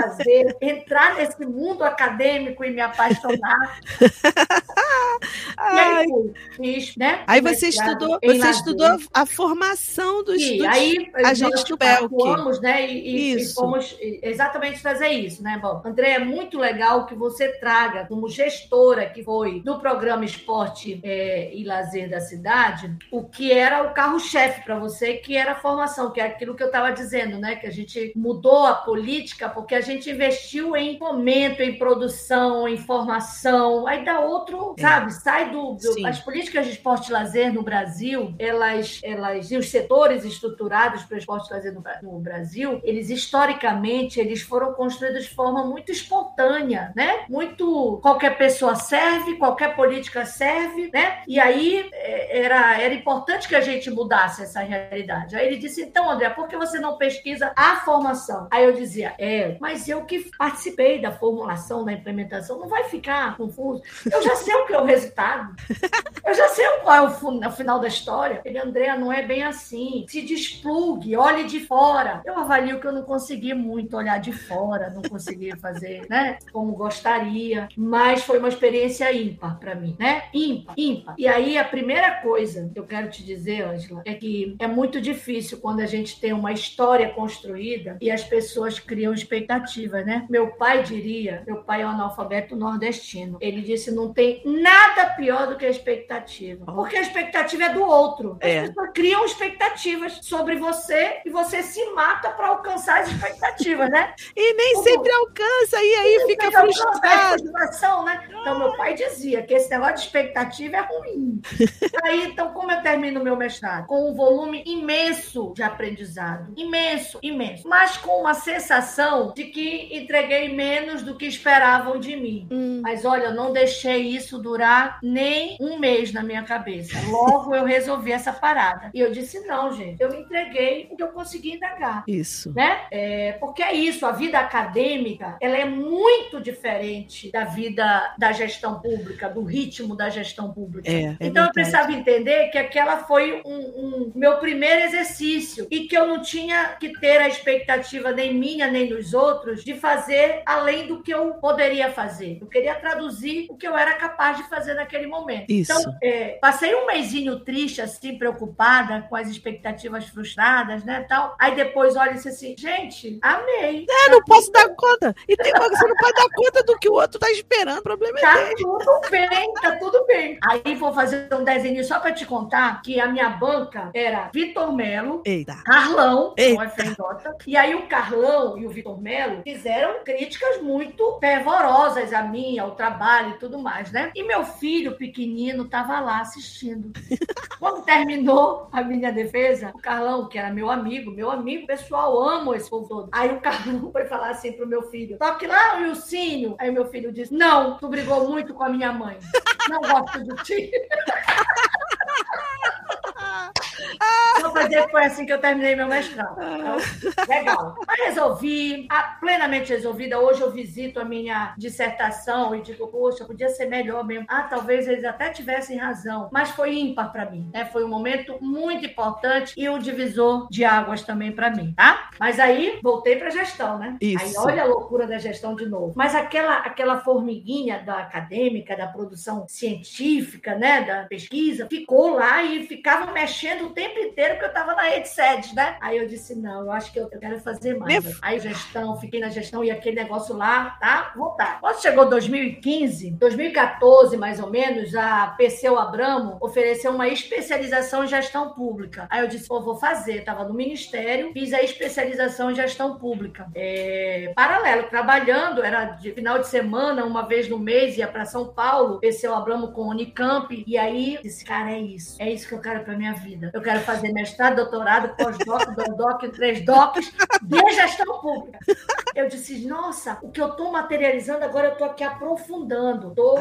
entrar nesse mundo acadêmico e me apaixonar. <laughs> e aí, fiz, né? Aí você estudou, você estudou a formação dos, e, aí, a gente do Belk. né? E, e, fomos exatamente fazer isso, né? Bom, André, é muito legal que você traga como gestora que foi do programa Esporte é, e Lazer da cidade, o que era o carro-chefe para você, que era a formação, que é aquilo que eu estava dizendo, né? Que a gente mudou a política porque a gente investiu em fomento, em produção, em formação. Aí dá outro, é. sabe? Sai do, do as políticas de esporte e lazer no Brasil, elas, elas e os setores estruturados para o esporte e lazer no, no Brasil, eles historicamente eles foram construídos de forma muito espontânea, né? Muito qualquer pessoa serve, qualquer política serve, né? E aí é, era, era importante que a gente mudasse essa realidade. Aí ele disse: então, André, por que você não pesquisa a formação? Aí eu dizia: é, mas eu que participei da formulação, da implementação, não vai ficar confuso. Eu já sei o que é o resultado. Eu já sei qual é o, final da história. Ele, André, não é bem assim. Se desplugue, olhe de fora. Eu avalio que eu não consegui muito olhar de fora, não consegui fazer, né, como gostaria, mas foi uma experiência ímpar para mim, né? Ímpar, ímpar. E aí a primeira coisa que eu quero te dizer, Angela, é que é muito difícil quando a gente tem uma história construída e as pessoas criam expectativas, né? Meu pai diria, meu pai é um analfabeto nordestino. Ele disse: não tem nada pior do que a expectativa. Porque a expectativa é do outro. As é. pessoas criam expectativas sobre você e você se mata para alcançar as expectativas, né? <laughs> E nem Como... sempre alcança, e aí fica frustrado. Frustração, né? Então, meu pai dizia que esse negócio de expectativa é ruim. <laughs> aí, então, como eu termino o meu mestrado? Com um volume imenso de aprendizado. Imenso, imenso. Mas com uma sensação de que entreguei menos do que esperavam de mim. Hum. Mas olha, eu não deixei isso durar nem um mês na minha cabeça. Logo eu resolvi essa parada. E eu disse: não, gente, eu entreguei o que eu consegui indagar. Isso. Né? É, porque é isso, a vida acadêmica ela é muito diferente da vida da gestão pública, do ritmo da gestão pública. É, é então eu precisava entender que aquela foi um, um meu primeiro exercício e que eu não tinha que ter a expectativa nem minha nem dos outros de fazer além do que eu poderia fazer. Eu queria traduzir o que eu era capaz de fazer naquele momento. Isso. Então, é, passei um mêsinho triste, assim, preocupada, com as expectativas frustradas, né, tal. Aí depois olha e disse assim, gente, amei. É, não posso dar conta. E tem uma você não pode dar conta do que o outro tá esperando, o problema é tá dele. Tá tudo bem, tá tudo bem. Aí vou fazer um desenho só para te contar que a minha banca era Vitor Melo, Eita. Carlão, Eita. e aí o Carlão e o Vitor Melo fizeram críticas muito fervorosas a mim, ao trabalho e tudo mais, né? E meu filho pequenino tava lá assistindo. <laughs> Quando terminou a minha defesa, o Carlão, que era meu amigo, meu amigo pessoal, amo esse povo todo. Aí o Carlão <laughs> foi falar assim pro meu filho: toque lá o Ilcínio. Aí meu filho disse: Não, tu brigou muito com a minha mãe. Não gosto de ti. <laughs> Vou fazer que foi assim que eu terminei meu mestrado. Então, legal. Mas resolvi, plenamente resolvida. Hoje eu visito a minha dissertação e digo, poxa, podia ser melhor mesmo. Ah, talvez eles até tivessem razão. Mas foi ímpar para mim, né? Foi um momento muito importante e um divisor de águas também para mim, tá? Mas aí voltei para gestão, né? Isso. Aí olha a loucura da gestão de novo. Mas aquela aquela formiguinha da acadêmica, da produção científica, né, da pesquisa, ficou lá e ficava mexendo o tempo inteiro, porque eu estava na rede sede, né? Aí eu disse, não, eu acho que eu, quero fazer mais. Aí gestão, fiquei na gestão e aquele negócio lá, tá? Voltar. Quando chegou 2015, 2014 mais ou menos, a Perseu Abramo ofereceu uma especialização em gestão pública. Aí eu disse, pô, vou fazer. Tava no ministério, fiz a especialização em gestão pública. É, paralelo, trabalhando, era de final de semana, uma vez no mês, ia para São Paulo, Perseu Abramo com o Unicamp, e aí disse, cara, é isso. É isso que eu quero para minha vida. Eu quero fazer mestrado, doutorado, pós-doc, <laughs> doc, três docs de gestão pública. Eu disse, nossa, o que eu estou materializando agora, eu estou aqui aprofundando. Estou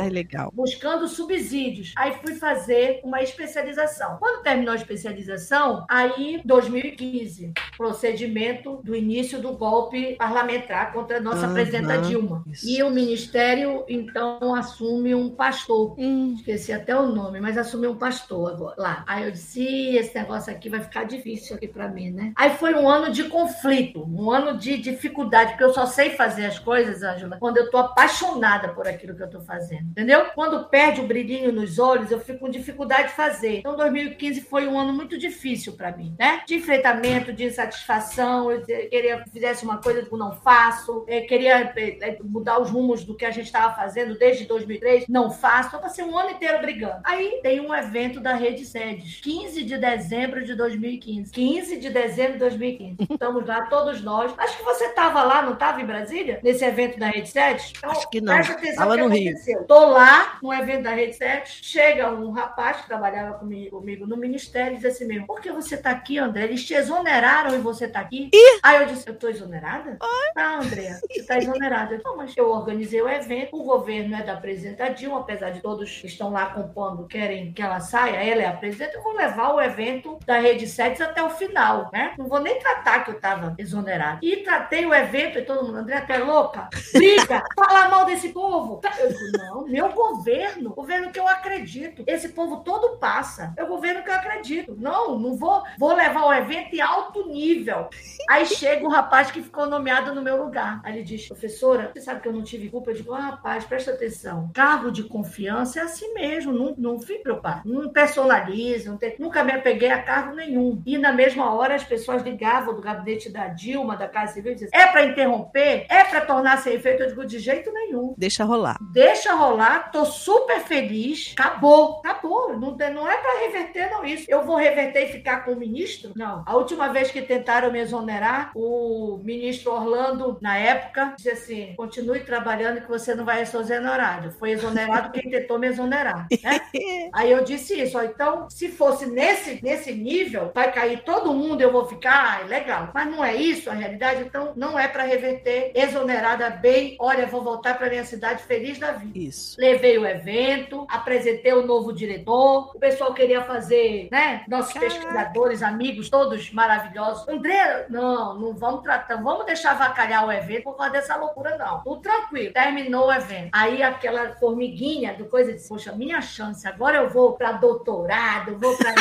buscando subsídios. Aí fui fazer uma especialização. Quando terminou a especialização, aí 2015, procedimento do início do golpe parlamentar contra a nossa presidenta Dilma. Isso. E o ministério, então, assume um pastor. Hum. Esqueci até o nome, mas assumiu um pastor agora lá. Aí eu disse, esse negócio aqui vai ficar difícil aqui para mim, né? Aí foi um ano de conflito, um ano de dificuldade, porque eu só sei fazer as coisas, Ângela, quando eu tô apaixonada por aquilo que eu tô fazendo, entendeu? Quando perde o brilhinho nos olhos, eu fico com dificuldade de fazer. Então 2015 foi um ano muito difícil para mim, né? De enfrentamento, de insatisfação, eu queria que fizesse uma coisa que eu não faço, eu queria é, mudar os rumos do que a gente estava fazendo desde 2003, não faço. Então passei um ano inteiro brigando. Aí tem um evento da Rede Sedes, 15 de dezembro de 2015. 15 de dezembro de 2015. Estamos lá, todos nós. Acho que você estava lá, não estava em Brasília? Nesse evento da Rede 7? Então, Acho que não. Presta atenção Tava no aconteceu. Rio. Tô lá, no evento da Rede 7, chega um rapaz que trabalhava comigo, comigo no ministério e diz assim mesmo, por que você está aqui, André? Eles te exoneraram e você está aqui? Ih? Aí eu disse, eu estou exonerada? Oi? Tá, André, você está exonerada. Eu, não, mas eu organizei o evento, o governo é da presidenta Dilma, apesar de todos que estão lá compondo querem que ela saia, ela é a presidenta, eu vou levar o evento da Rede 7 até o final, né? Não vou nem tratar que eu estava exonerado. E tratei o evento e todo mundo, André, até louca? Briga, <laughs> fala mal desse povo. Eu digo, não, meu governo, governo que eu acredito. Esse povo todo passa. É o governo que eu acredito. Não, não vou, vou levar o evento em alto nível. Aí chega um rapaz que ficou nomeado no meu lugar. Aí ele diz, professora, você sabe que eu não tive culpa? Eu digo, ah, rapaz, presta atenção. Cargo de confiança é assim mesmo, não, não fique preocupado. Não personalize, não tem, nunca me apeguei a cargo nenhum. E na mesma hora as pessoas ligavam do gabinete da Dilma, da Casa Civil, e diziam, é para interromper? É para tornar sem efeito? Eu digo, de jeito nenhum. Deixa rolar. Deixa rolar, tô super feliz. Acabou, acabou. Não, não é para reverter, não, isso. Eu vou reverter e ficar com o ministro? Não. A última vez que tentaram me exonerar, o ministro Orlando, na época, disse assim: continue trabalhando que você não vai ser exonerado. Foi exonerado quem tentou me exonerar. Né? <laughs> Aí eu disse isso. Ó, então, se fosse nesse, nesse nível, vai cair todo mundo, eu vou ficar, ah, legal. Mas não é isso a realidade, então não é para reverter. Exonerada bem, olha, vou voltar para minha cidade feliz da vida. Isso. Levei o evento, apresentei o novo diretor, o pessoal queria fazer, né? Nossos Caraca. pesquisadores, amigos, todos maravilhosos. André, não, não vamos tratar, vamos deixar avacalhar o evento por causa dessa loucura, não. Tudo tranquilo. Terminou o evento. Aí aquela formiguinha do coisa disse, poxa, minha chance, agora eu vou para doutorado, vou para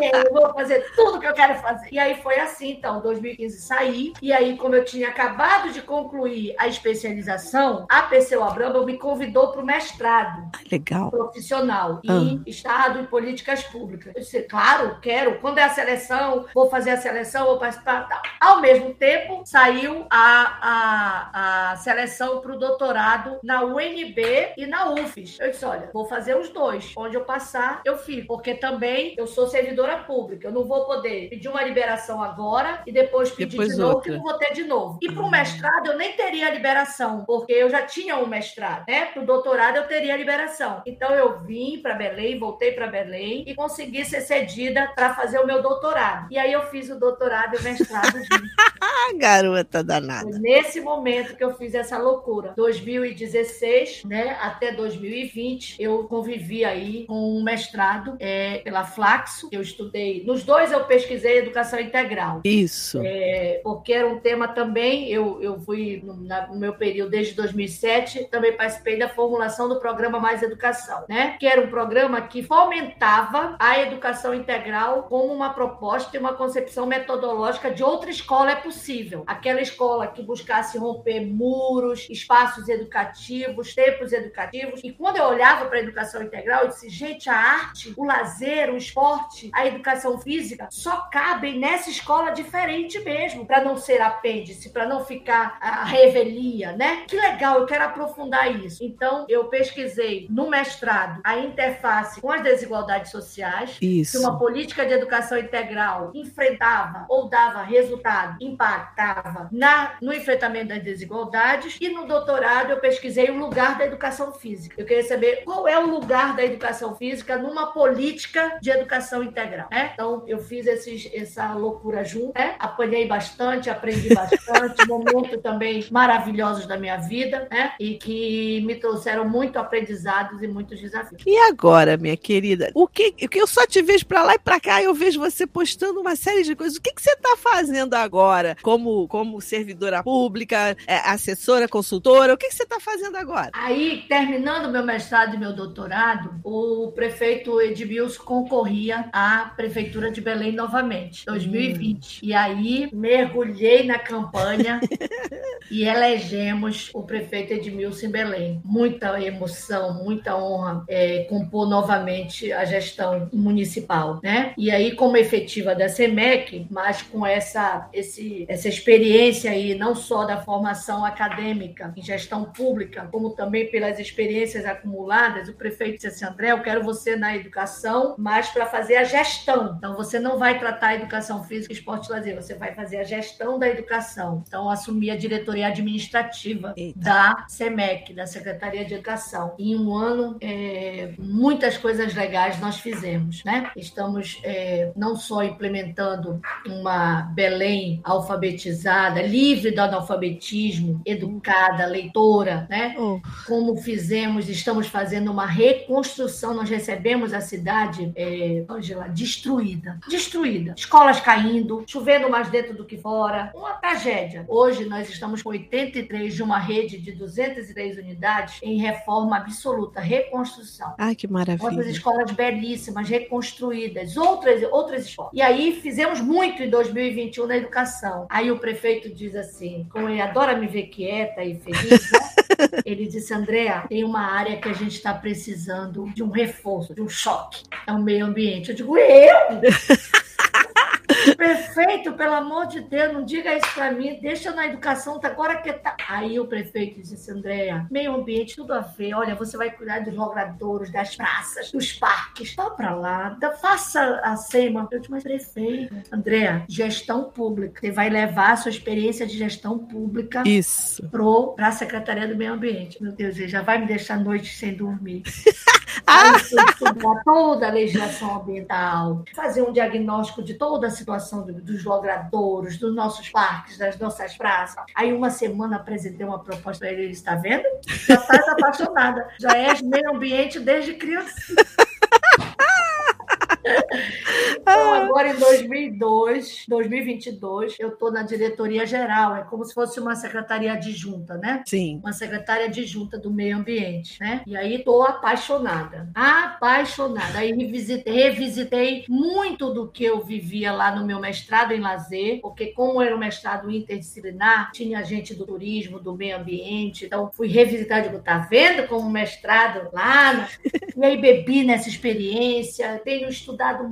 eu vou fazer tudo que eu quero fazer. E aí foi assim, então, 2015 saí, e aí, como eu tinha acabado de concluir a especialização, a PCU Abramo me convidou para o mestrado. Legal. Profissional ah. em Estado e Políticas Públicas. Eu disse, claro, quero. Quando é a seleção, vou fazer a seleção, vou participar. Tal. Ao mesmo tempo, saiu a, a, a seleção para o doutorado na UNB e na UFES. Eu disse, olha, vou fazer os dois. Onde eu passar, eu fico. Porque também eu sou servidora pública. Eu não vou poder pedir uma liberação agora e depois pedir depois de novo, que não vou ter de novo. E para o mestrado, eu nem teria liberação, porque eu já tinha um mestrado, né? Para o doutorado, eu teria liberação. Então, eu vim para Belém, voltei para Belém e consegui ser cedida para fazer o meu doutorado. E aí, eu fiz o doutorado e o mestrado <laughs> <laughs> Garota danada. Foi nesse momento que eu fiz essa loucura. 2016, né, até 2020, eu convivi aí com um mestrado é, pela Flaxo. Eu estudei. Nos dois eu pesquisei educação integral. Isso. É, porque era um tema também. Eu, eu fui no, na, no meu período desde 2007, também participei da formulação do programa Mais Educação, né? Que era um programa que fomentava a educação integral como uma proposta e uma concepção metodológica de outra escola é possível. Aquela escola que buscasse romper muros, espaços educativos, tempos educativos. E quando eu olhava para a educação integral, eu disse, gente, a arte, o lazer, o esporte, a educação física só cabem nessa escola diferente mesmo, para não ser apêndice, para não ficar a revelia, né? Que legal, eu quero aprofundar isso. Então, eu pesquisei no mestrado a interface com as desigualdades sociais, isso. que uma política de educação integral enfrentava ou dava resultado, impactava na, no enfrentamento das desigualdades, e no doutorado eu pesquisei o lugar da educação física. Eu queria saber qual é o lugar da educação física numa política de educação integral, né? Então, eu fiz esses, essa loucura junto, né? Apanhei bastante, aprendi bastante, <laughs> momento também maravilhosos da minha vida, né? E que me trouxeram muito aprendizados e muitos desafios. E agora, minha querida, o que, o que eu só te vejo para lá e para cá, eu vejo você postando uma série de coisas. O que, que você está fazendo agora, como, como servidora pública, é, assessora, consultora? O que, que você está fazendo agora? Aí, terminando meu mestrado e meu doutorado, o prefeito Edmilson concorria à prefeitura de Belém novamente, 2020. Hum. E aí mergulhei na campanha <laughs> e elegemos o prefeito Edmilson em Belém. Muita emoção, muita honra é, compor novamente a gestão municipal, né? E aí, como efetiva da SEMEC, mas com essa, esse, essa experiência aí, não só da formação acadêmica em gestão pública, como também pelas experiências acumuladas, o prefeito disse assim, André, eu quero você na educação, mas para fazer a gestão. Então, você não vai tratar a educação física, esporte e lazer, você vai fazer a gestão da educação. Então, assumir a diretoria administrativa Eita. da SEMEC, da Secretaria de Educação. Em um ano, é, muitas coisas legais nós fizemos, né? Estamos é, não só implementando uma Belém alfabetizada, livre do analfabetismo, educada, leitora, né? Oh. Como fizemos, estamos fazendo uma reconstrução. Nós recebemos a cidade, é, Angela, destruída, destruída. Escolas caindo, chovendo mais dentro do que fora, uma tragédia. Hoje nós estamos com 83 de uma rede de 203 unidades em reforma absoluta, reconstrução. Ai, que maravilha. Outras escolas belíssimas, reconstruídas, outras, outras escolas. E aí fizemos muito em 2021 na educação. Aí o prefeito diz assim, como ele adora me ver quieta e feliz, né? <laughs> Ele disse, Andréa, tem uma área que a gente está precisando de um reforço, de um choque. É o meio ambiente. Eu digo, eu? Prefeito, pelo amor de Deus, não diga isso para mim, deixa na educação, tá agora que tá. Aí o prefeito disse, Andréa, meio ambiente, tudo a ver. Olha, você vai cuidar dos logradouros, das praças, dos parques. Vá para lá, faça a SEMA. Eu disse, mas prefeito, Andréa, gestão pública. Você vai levar a sua experiência de gestão pública isso para a Secretaria do Meio Ambiente. Meu Deus, ele já vai me deixar noite sem dormir. Ah! estudar toda a legislação ambiental, fazer um diagnóstico de toda a situação dos logradouros, dos nossos parques, das nossas praças. Aí, uma semana, apresentei uma proposta para ele, ele está vendo? Já está apaixonada. Já é meio ambiente desde criança. <laughs> Então, agora em 2002, 2022, eu estou na diretoria geral, é como se fosse uma secretaria adjunta, né? Sim. Uma secretária adjunta do meio ambiente, né? E aí estou apaixonada, apaixonada. Aí revisitei, revisitei muito do que eu vivia lá no meu mestrado em lazer, porque como era um mestrado interdisciplinar, tinha gente do turismo, do meio ambiente, então fui revisitar, digo, tá vendo como mestrado lá? E aí bebi nessa experiência, tenho estudado estudado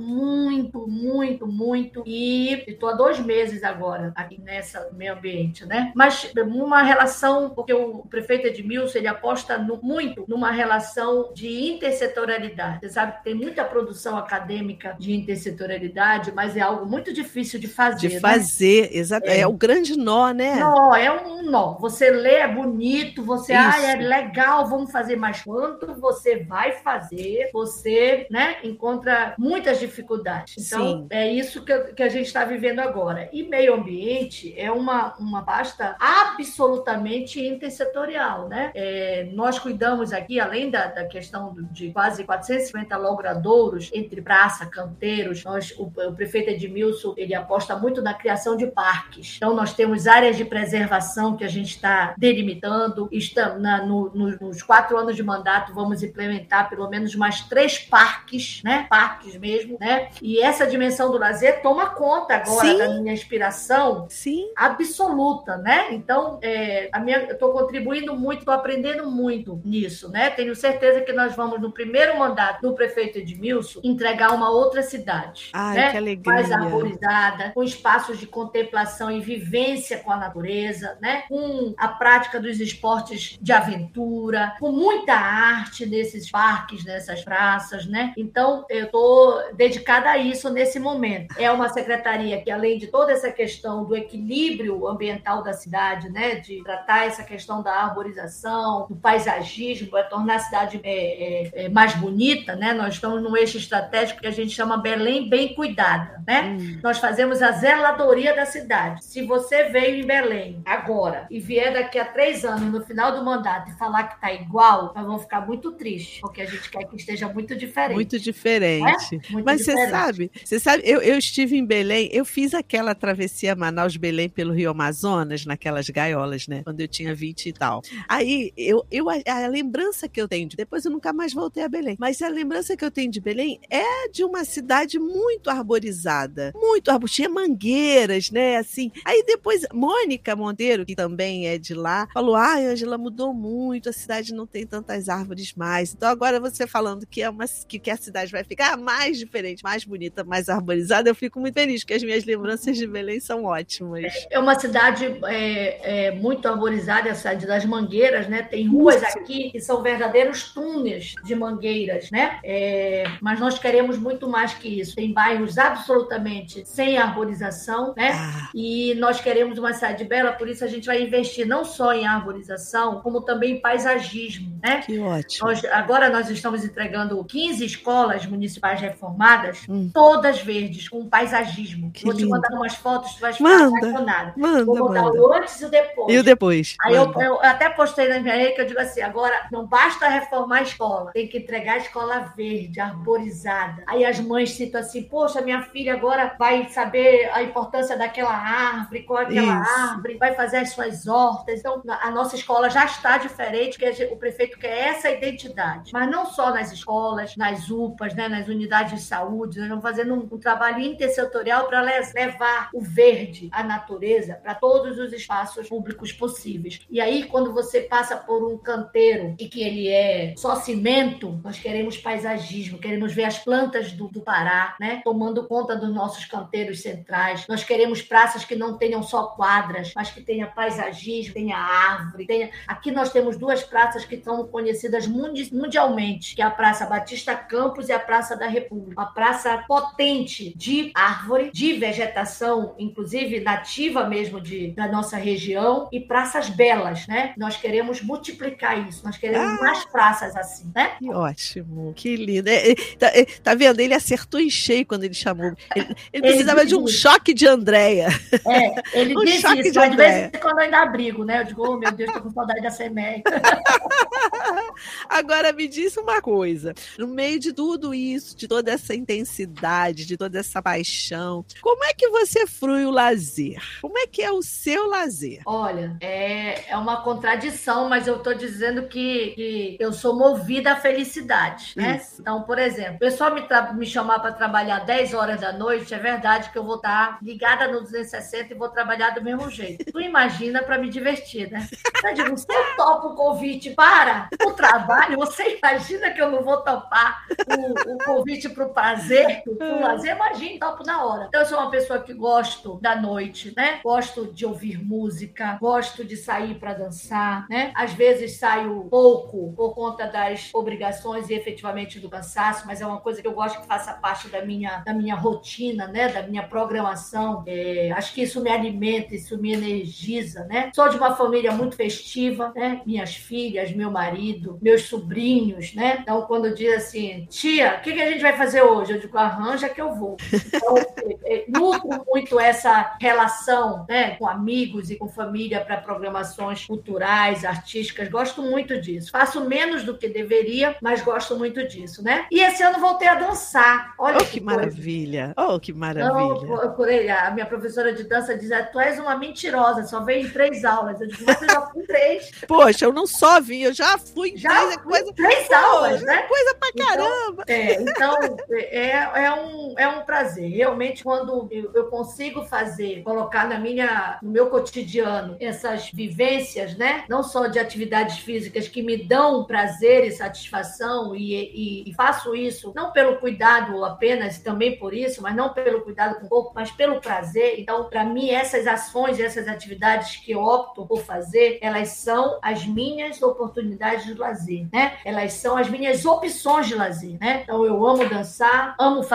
muito, muito, muito e estou há dois meses agora aqui nessa meio ambiente, né? Mas uma relação, porque o prefeito Edmilson ele aposta no, muito numa relação de intersetorialidade. Você sabe que tem muita produção acadêmica de intersetorialidade, mas é algo muito difícil de fazer. De né? fazer, né? exato. É. é. o grande nó, né? Nó, é um nó. Você lê, é bonito, você, ah, é legal, vamos fazer mais quanto você vai fazer, você, né, encontra muitas dificuldades. Então, Sim. é isso que, que a gente está vivendo agora. E meio ambiente é uma, uma pasta absolutamente intersetorial, né? É, nós cuidamos aqui, além da, da questão de quase 450 logradouros entre praça, canteiros, nós, o, o prefeito Edmilson, ele aposta muito na criação de parques. Então, nós temos áreas de preservação que a gente está delimitando. Estamos na, no, no, nos quatro anos de mandato, vamos implementar pelo menos mais três parques, né? Parques mesmo, né? E e essa dimensão do lazer toma conta agora Sim. da minha inspiração Sim. absoluta, né? Então, é, a minha, eu estou contribuindo muito, estou aprendendo muito nisso, né? Tenho certeza que nós vamos, no primeiro mandato do prefeito Edmilson, entregar uma outra cidade. Ai, né? que alegria. Mais arborizada, com espaços de contemplação e vivência com a natureza, né? Com a prática dos esportes de aventura, com muita arte nesses parques, nessas praças, né? Então, eu estou dedicada a isso nesse momento. É uma secretaria que, além de toda essa questão do equilíbrio ambiental da cidade, né? De tratar essa questão da arborização, do paisagismo, para tornar a cidade é, é, é, mais bonita, né? Nós estamos num eixo estratégico que a gente chama Belém bem cuidada, né? Hum. Nós fazemos a zeladoria da cidade. Se você veio em Belém agora e vier daqui a três anos, no final do mandato, e falar que está igual, nós vamos ficar muito tristes, porque a gente quer que esteja muito diferente. Muito diferente. É? Muito Mas diferente. você sabe, você sabe, eu, eu estive em Belém, eu fiz aquela travessia Manaus-Belém pelo Rio Amazonas, naquelas gaiolas, né? Quando eu tinha 20 e tal. Aí, eu, eu, a, a lembrança que eu tenho, de, depois eu nunca mais voltei a Belém, mas a lembrança que eu tenho de Belém é de uma cidade muito arborizada. Muito arborizada. Mangueiras, né? Assim. Aí depois, Mônica Monteiro, que também é de lá, falou: ah, Angela, mudou muito, a cidade não tem tantas árvores mais. Então agora você falando que é uma que, que a cidade vai ficar mais diferente, mais bonita, mais arborizada, eu fico muito feliz, porque as minhas lembranças de Belém são ótimas. É uma cidade é, é, muito arborizada, a cidade das mangueiras, né? Tem ruas aqui que são verdadeiros túneis de mangueiras, né? É, mas nós queremos muito mais que isso. Tem bairros absolutamente sem arborização, né? Ah. E nós queremos uma cidade bela, por isso a gente vai investir não só em arborização, como também em paisagismo, né? Que ótimo. Nós, agora nós estamos entregando 15 escolas municipais reformadas, hum. Todas verdes, com paisagismo. Que Vou lindo. te mandar umas fotos, tu vai ficar manda, apaixonada. Manda, Vou mandar manda. o antes e o depois. E o depois. Aí eu, eu, até postei na minha rede que eu digo assim, agora não basta reformar a escola, tem que entregar a escola verde, arborizada. Aí as mães citam assim, poxa, minha filha agora vai saber a importância daquela árvore, qual é aquela Isso. árvore, vai fazer as suas hortas. Então, a nossa escola já está diferente, que o prefeito quer essa identidade. Mas não só nas escolas, nas UPAs, né, nas unidades de saúde, nós estamos fazendo um, um trabalho intersetorial para levar o verde, a natureza, para todos os espaços públicos possíveis. E aí, quando você passa por um canteiro e que ele é só cimento, nós queremos paisagismo, queremos ver as plantas do, do Pará, né, tomando conta dos nossos canteiros centrais. Nós queremos praças que não tenham só quadras, mas que tenha paisagismo, tenha árvore, tenha. Aqui nós temos duas praças que são conhecidas mundialmente, que é a Praça Batista Campos e a Praça da República. Uma praça potente de árvore, de vegetação, inclusive nativa mesmo de, da nossa região, e praças belas, né? Nós queremos multiplicar isso, nós queremos ah, mais praças assim, né? Que ótimo, que lindo. É, é, tá, é, tá, vendo? Ele acertou em cheio quando ele chamou. Ele, ele precisava ele de um choque de Andréia. É, ele <laughs> um disse isso, de mas de vez em quando eu ainda abrigo, né? Eu digo, oh, meu Deus, tô com saudade da SEMEC. <laughs> Agora me diz uma coisa: no meio de tudo isso, de toda essa intensidade, de toda essa paixão, como é que você frui o lazer? Como é que é o seu lazer? Olha, é, é uma contradição, mas eu tô dizendo que, que eu sou movida à felicidade, né? Isso. Então, por exemplo, o pessoal me, me chamar para trabalhar 10 horas da noite, é verdade que eu vou estar ligada no 260 e vou trabalhar do mesmo jeito. Tu imagina para me divertir, né? Eu digo, se eu topo o convite para o trabalho, você imagina que eu não vou topar o, o convite para o prazer, para o lazer? Imagina, topo na hora. Então, eu sou uma pessoa que gosto da noite, né? Gosto de ouvir música, gosto de sair para dançar, né? Às vezes saio pouco por conta das obrigações e efetivamente do cansaço, mas é uma coisa que eu gosto que faça parte da minha, da minha rotina, né? Da minha programação. É, acho que isso me alimenta, isso me energiza, né? Sou de uma família muito festiva, né? Minhas filhas, meu marido, meus sobrinhos, né? Então, quando diz assim, tia, o que, que a gente vai fazer hoje? Eu digo, arranja que eu vou. Então, <laughs> é, nutro muito essa relação, né? Com amigos e com família para programações culturais, artísticas. Gosto muito disso. Faço menos do que deveria, mas gosto muito disso, né? E esse ano voltei a dançar. Olha oh, que, que maravilha! Oh, que maravilha! Não, a minha professora de dança diz: tu és uma mentirosa, só veio em três aulas. Eu digo, mas eu já fui três. Poxa, eu não só vim, eu já fui em já três, é coisa, três aulas, né? Coisa pra então, caramba. Então, é, então é, é um, é um prazer. Realmente, quando eu, eu consigo fazer, colocar na minha, no meu cotidiano essas vivências, né? Não só de atividades físicas que me dão prazer e satisfação, e, e, e faço isso não pelo cuidado apenas, também por isso, mas não pelo cuidado com o corpo, mas pelo prazer. Então, para mim, essas ações, essas atividades que eu opto por fazer, elas são as minhas oportunidades de lazer, né? Elas são as minhas opções de lazer, né? Então, eu amo dançar, amo fazer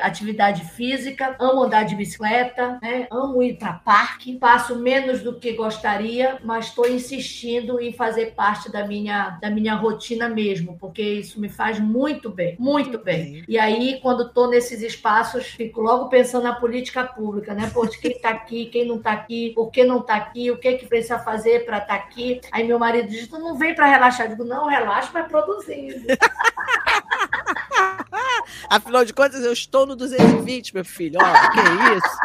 atividade física, amo andar de bicicleta, né? Amo ir para parque, faço menos do que gostaria, mas estou insistindo em fazer parte da minha da minha rotina mesmo, porque isso me faz muito bem, muito bem. E aí, quando estou nesses espaços, fico logo pensando na política pública, né? Pô, quem está aqui, quem não está aqui, por que não está aqui, o que é que precisa fazer para estar tá aqui. Aí meu marido diz: tu não vem para relaxar. Eu digo, não, relaxa, vai produzindo. <laughs> Afinal de contas, eu estou no 220, meu filho. Ó, que isso?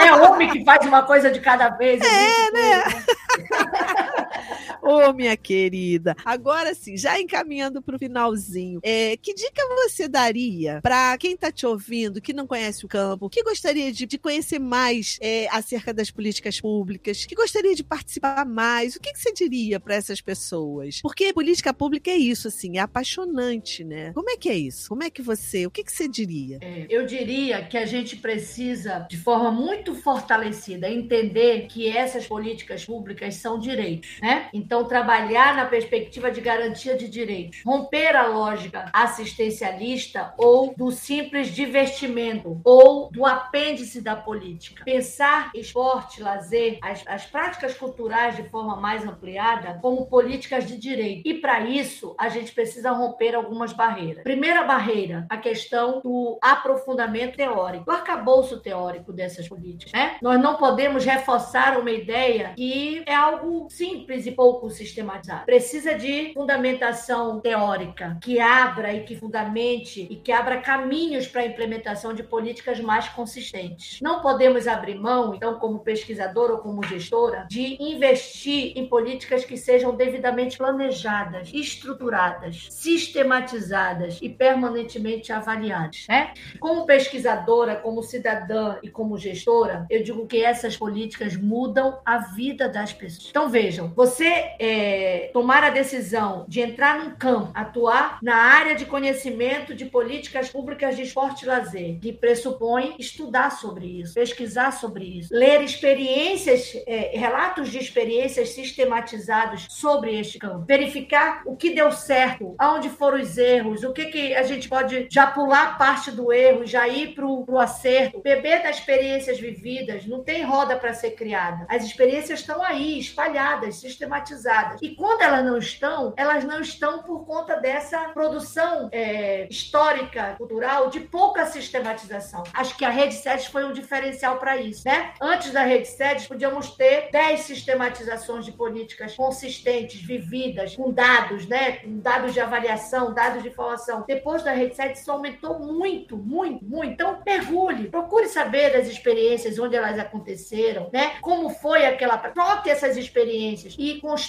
É homem que faz uma coisa de cada vez. É, né? <laughs> Ô, oh, minha querida. Agora sim, já encaminhando para o finalzinho, é, que dica você daria para quem está te ouvindo, que não conhece o campo, que gostaria de, de conhecer mais é, acerca das políticas públicas, que gostaria de participar mais? O que, que você diria para essas pessoas? Porque política pública é isso, assim, é apaixonante, né? Como é que é isso? Como é que você, o que, que você diria? É, eu diria que a gente precisa, de forma muito fortalecida, entender que essas políticas públicas são direitos, né? Então, trabalhar na perspectiva de garantia de direitos, romper a lógica assistencialista ou do simples divertimento ou do apêndice da política. Pensar esporte, lazer, as, as práticas culturais de forma mais ampliada como políticas de direito. E para isso, a gente precisa romper algumas barreiras. Primeira barreira, a questão do aprofundamento teórico, o arcabouço teórico dessas políticas. Né? Nós não podemos reforçar uma ideia que é algo simples e pouco sistematizado. Precisa de fundamentação teórica que abra e que fundamente e que abra caminhos para a implementação de políticas mais consistentes. Não podemos abrir mão, então, como pesquisadora ou como gestora, de investir em políticas que sejam devidamente planejadas, estruturadas, sistematizadas e permanentemente avaliadas. Né? Como pesquisadora, como cidadã e como gestora, eu digo que essas políticas mudam a vida das pessoas. Então, vejam, você é, tomar a decisão de entrar num campo, atuar na área de conhecimento de políticas públicas de esporte e lazer, que pressupõe estudar sobre isso, pesquisar sobre isso, ler experiências, é, relatos de experiências sistematizados sobre este campo, verificar o que deu certo, aonde foram os erros, o que, que a gente pode já pular parte do erro, já ir para o acerto, beber das experiências vividas, não tem roda para ser criada. As experiências estão aí, espalhadas, sistematizadas. E quando elas não estão, elas não estão por conta dessa produção é, histórica, cultural, de pouca sistematização. Acho que a Rede SEDES foi um diferencial para isso, né? Antes da Rede SEDES, podíamos ter 10 sistematizações de políticas consistentes, vividas, com dados, né? Com dados de avaliação, dados de informação. Depois da Rede SEDES, isso aumentou muito, muito, muito. Então, mergulhe, procure saber das experiências, onde elas aconteceram, né? Como foi aquela... Troque essas experiências e construa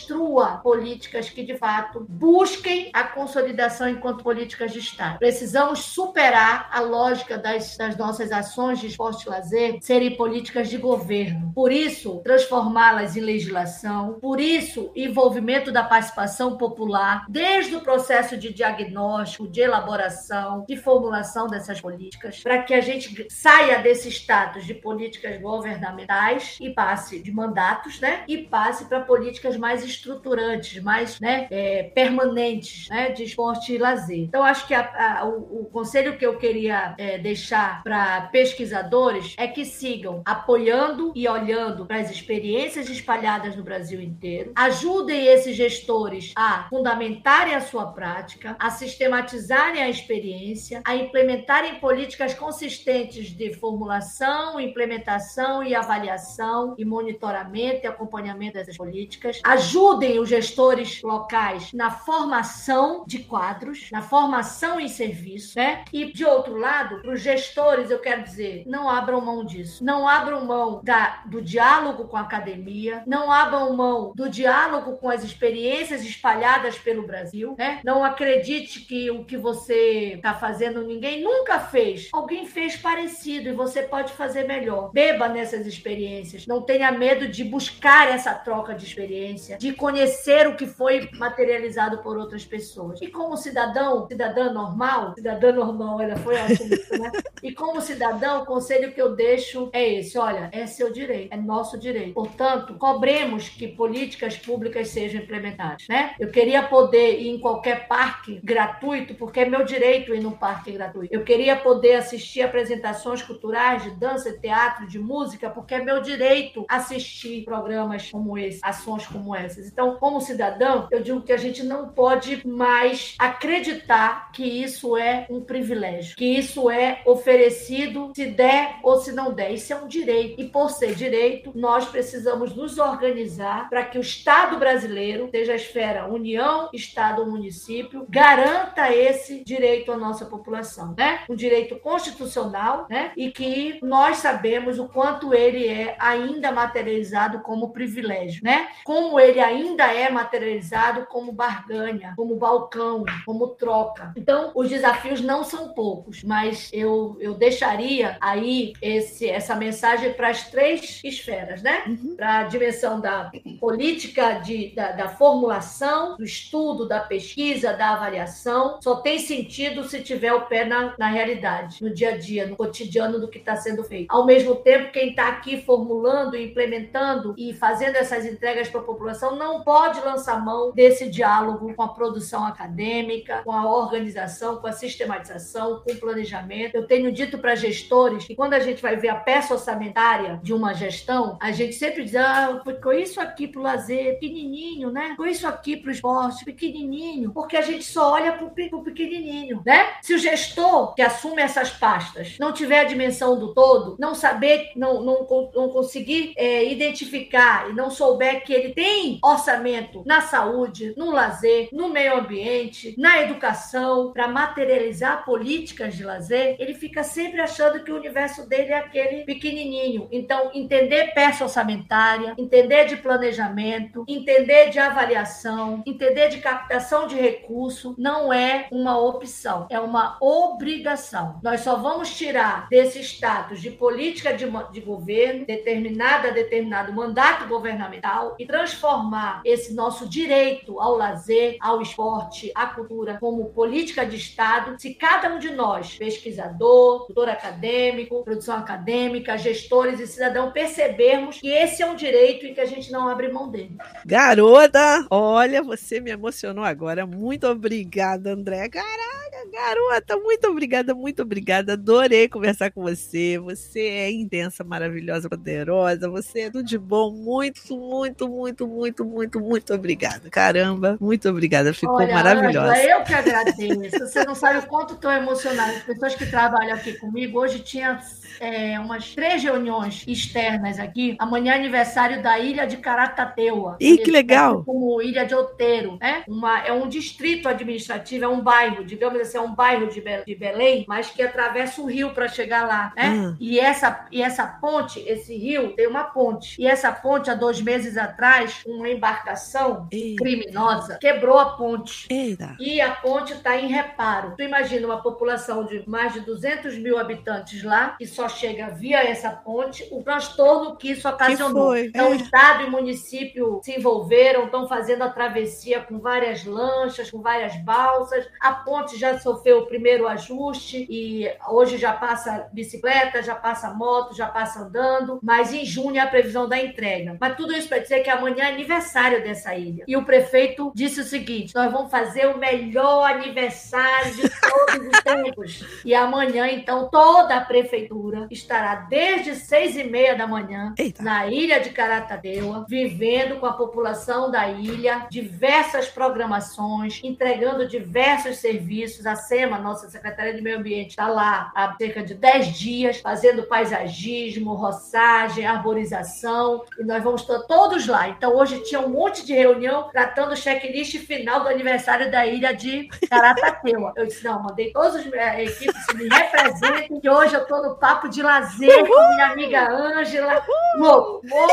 políticas que, de fato, busquem a consolidação enquanto políticas de Estado. Precisamos superar a lógica das, das nossas ações de esporte e lazer serem políticas de governo. Por isso, transformá-las em legislação. Por isso, envolvimento da participação popular, desde o processo de diagnóstico, de elaboração, de formulação dessas políticas, para que a gente saia desse status de políticas governamentais e passe de mandatos, né? E passe para políticas mais estruturantes, mais né, é, permanentes né, de esporte e lazer. Então, acho que a, a, o, o, conselho que eu queria é, deixar para pesquisadores é que sigam apoiando e olhando para as experiências espalhadas no Brasil inteiro, ajudem esses gestores a fundamentarem a sua prática, a sistematizarem a experiência, a implementarem políticas consistentes de formulação, implementação e avaliação e monitoramento e acompanhamento dessas políticas. Ajudem ajudem os gestores locais na formação de quadros, na formação em serviço, né? E de outro lado, para os gestores, eu quero dizer, não abram mão disso. Não abram mão da, do diálogo com a academia, não abram mão do diálogo com as experiências espalhadas pelo Brasil, né? Não acredite que o que você está fazendo ninguém nunca fez. Alguém fez parecido e você pode fazer melhor. Beba nessas experiências. Não tenha medo de buscar essa troca de experiência, de conhecer o que foi materializado por outras pessoas. E como cidadão, cidadã normal, cidadã normal, ela foi ótima, né? <laughs> E como cidadão, o conselho que eu deixo é esse: olha, é seu direito, é nosso direito. Portanto, cobremos que políticas públicas sejam implementadas, né? Eu queria poder ir em qualquer parque gratuito, porque é meu direito ir num parque gratuito. Eu queria poder assistir apresentações culturais de dança, de teatro, de música, porque é meu direito assistir programas como esse, ações como Então, como cidadão, eu digo que a gente não pode mais acreditar que isso é um privilégio, que isso é oferecido se der ou se não der. Isso é um direito. E por ser direito, nós precisamos nos organizar para que o Estado brasileiro, seja a esfera União, Estado ou município, garanta esse direito à nossa população, né? Um direito constitucional, né? E que nós sabemos o quanto ele é ainda materializado como privilégio, né? Como ele ainda é materializado como barganha, como balcão, como troca. Então, os desafios não são poucos, mas eu, eu deixaria aí esse, essa mensagem para as três esferas, né? Uhum. Para a dimensão da política, de, da, da formulação, do estudo, da pesquisa, da avaliação. Só tem sentido se tiver o pé na, na realidade, no dia a dia, no cotidiano do que está sendo feito. Ao mesmo tempo, quem está aqui formulando, implementando e fazendo essas entregas para a população não pode lançar mão desse diálogo com a produção acadêmica, com a organização, com a sistematização, com o planejamento. Eu tenho dito para gestores que quando a gente vai ver a peça orçamentária de uma gestão, a gente sempre diz, ah, ficou isso aqui para o lazer, pequenininho, né? Ficou isso aqui para o esporte, pequenininho, porque a gente só olha para o pequenininho, né? Se o gestor que assume essas pastas não tiver a dimensão do todo, não saber, não, não, não conseguir é, identificar e não souber que ele tem orçamento na saúde, no lazer, no meio ambiente, na educação, para materializar políticas de lazer, ele fica sempre achando que o universo dele é aquele pequenininho. Então, entender peça orçamentária, entender de planejamento, entender de avaliação, entender de captação de recurso não é uma opção, é uma obrigação. Nós só vamos tirar desse status de política de, de governo, determinada, determinado mandato governamental, e transformar esse nosso direito ao lazer, ao esporte, à cultura, como política de Estado, se cada um de nós, pesquisador, doutor acadêmico, produção acadêmica, gestores e cidadão, percebermos que esse é um direito e que a gente não abre mão dele. Garota, olha, você me emocionou agora. Muito obrigada, André. Caraca, garota, muito obrigada, muito obrigada. Adorei conversar com você. Você é intensa, maravilhosa, poderosa. Você é tudo de bom. Muito, muito, muito, muito, muito, muito obrigada. Caramba, muito obrigada. Ficou Olha, maravilhosa. Angela, eu que agradeço. Você não sabe o quanto estou emocionada. As pessoas que trabalham aqui comigo, hoje tinha é, umas três reuniões externas aqui. Amanhã é aniversário da ilha de Caratateua. Ih, que legal! Como Ilha de Outeiro, né? Uma, é um distrito administrativo, é um bairro, digamos assim, é um bairro de, Be de Belém, mas que atravessa o rio para chegar lá, né? Hum. E, essa, e essa ponte, esse rio, tem uma ponte. E essa ponte, há dois meses atrás, uma embarcação Eita. criminosa quebrou a ponte. Eita. E a ponte está em reparo. Tu imagina uma população de mais de 200 mil habitantes lá, que só chega via essa ponte, o transtorno que isso ocasionou. Que então, é. o Estado e o município se envolveram, estão fazendo a travessia com várias lanchas, com várias balsas. A ponte já sofreu o primeiro ajuste e hoje já passa bicicleta, já passa moto, já passa andando, mas em junho é a previsão da entrega. Mas tudo isso para dizer que amanhã é aniversário dessa ilha. E o prefeito disse o seguinte: nós vamos fazer o melhor aniversário de todos os tempos. E amanhã, então, toda a prefeitura estará desde seis e meia da manhã Eita. na ilha de Caratadeua, vivendo com a população da ilha diversas programações, entregando diversos serviços, SEMA, nossa Secretaria de Meio Ambiente, está lá há cerca de 10 dias, fazendo paisagismo, roçagem, arborização, e nós vamos estar todos lá. Então, hoje tinha um monte de reunião tratando o checklist final do aniversário da ilha de Caratateu. Eu disse, não, mandei todas as eh, equipes que me representem, que hoje eu estou no papo de lazer com minha amiga Ângela. Vou, vou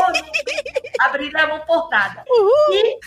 abrir a mão portada. E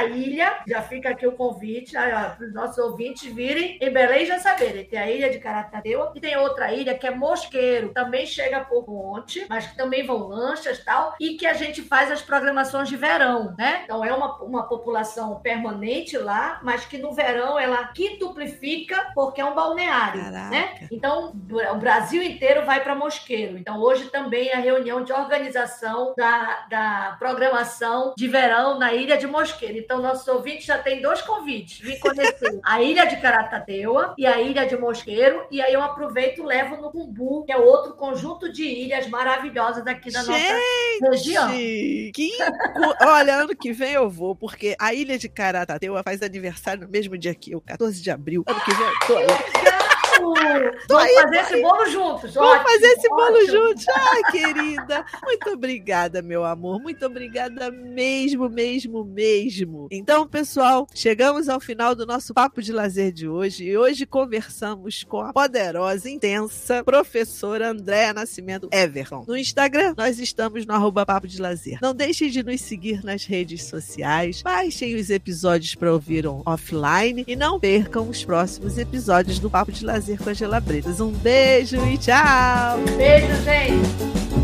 outra ilha, já fica aqui o convite para os nossos ouvintes virem em Belém já saberem. Tem a ilha de Caratateu e tem outra ilha que é Mosqueiro. Também chega por monte, mas que também vão lanchas e tal. E que a gente faz as programações de verão, né? Então é uma, uma população permanente lá, mas que no verão ela quintuplifica porque é um balneário, Caraca. né? Então o Brasil inteiro vai para Mosqueiro. Então hoje também é a reunião de organização da, da programação de verão na ilha de Mosqueiro. Então nossos ouvintes já tem dois convites. Vim conhecer a ilha de Caratateua e a ilha de Mosqueiro. E aí eu aproveito e levo no Cumbu, que é outro conjunto de ilhas maravilhosas aqui da Gente, nossa região. Que... Olha, ano que vem eu vou, porque a ilha de Caratateua faz aniversário no mesmo dia que eu, 14 de abril. Ano que vem eu tô Vamos aí, fazer esse bolo juntos. Vamos ótimo, fazer esse bolo ótimo. juntos. Ai, querida. Muito obrigada, meu amor. Muito obrigada mesmo, mesmo, mesmo. Então, pessoal, chegamos ao final do nosso papo de lazer de hoje. E hoje conversamos com a poderosa, intensa professora Andréa Nascimento Everton. No Instagram, nós estamos no arroba papo de lazer. Não deixem de nos seguir nas redes sociais. Baixem os episódios para ouvir offline e não percam os próximos episódios do Papo de Lazer com Angela Bretas. Um beijo e tchau! Beijo, gente!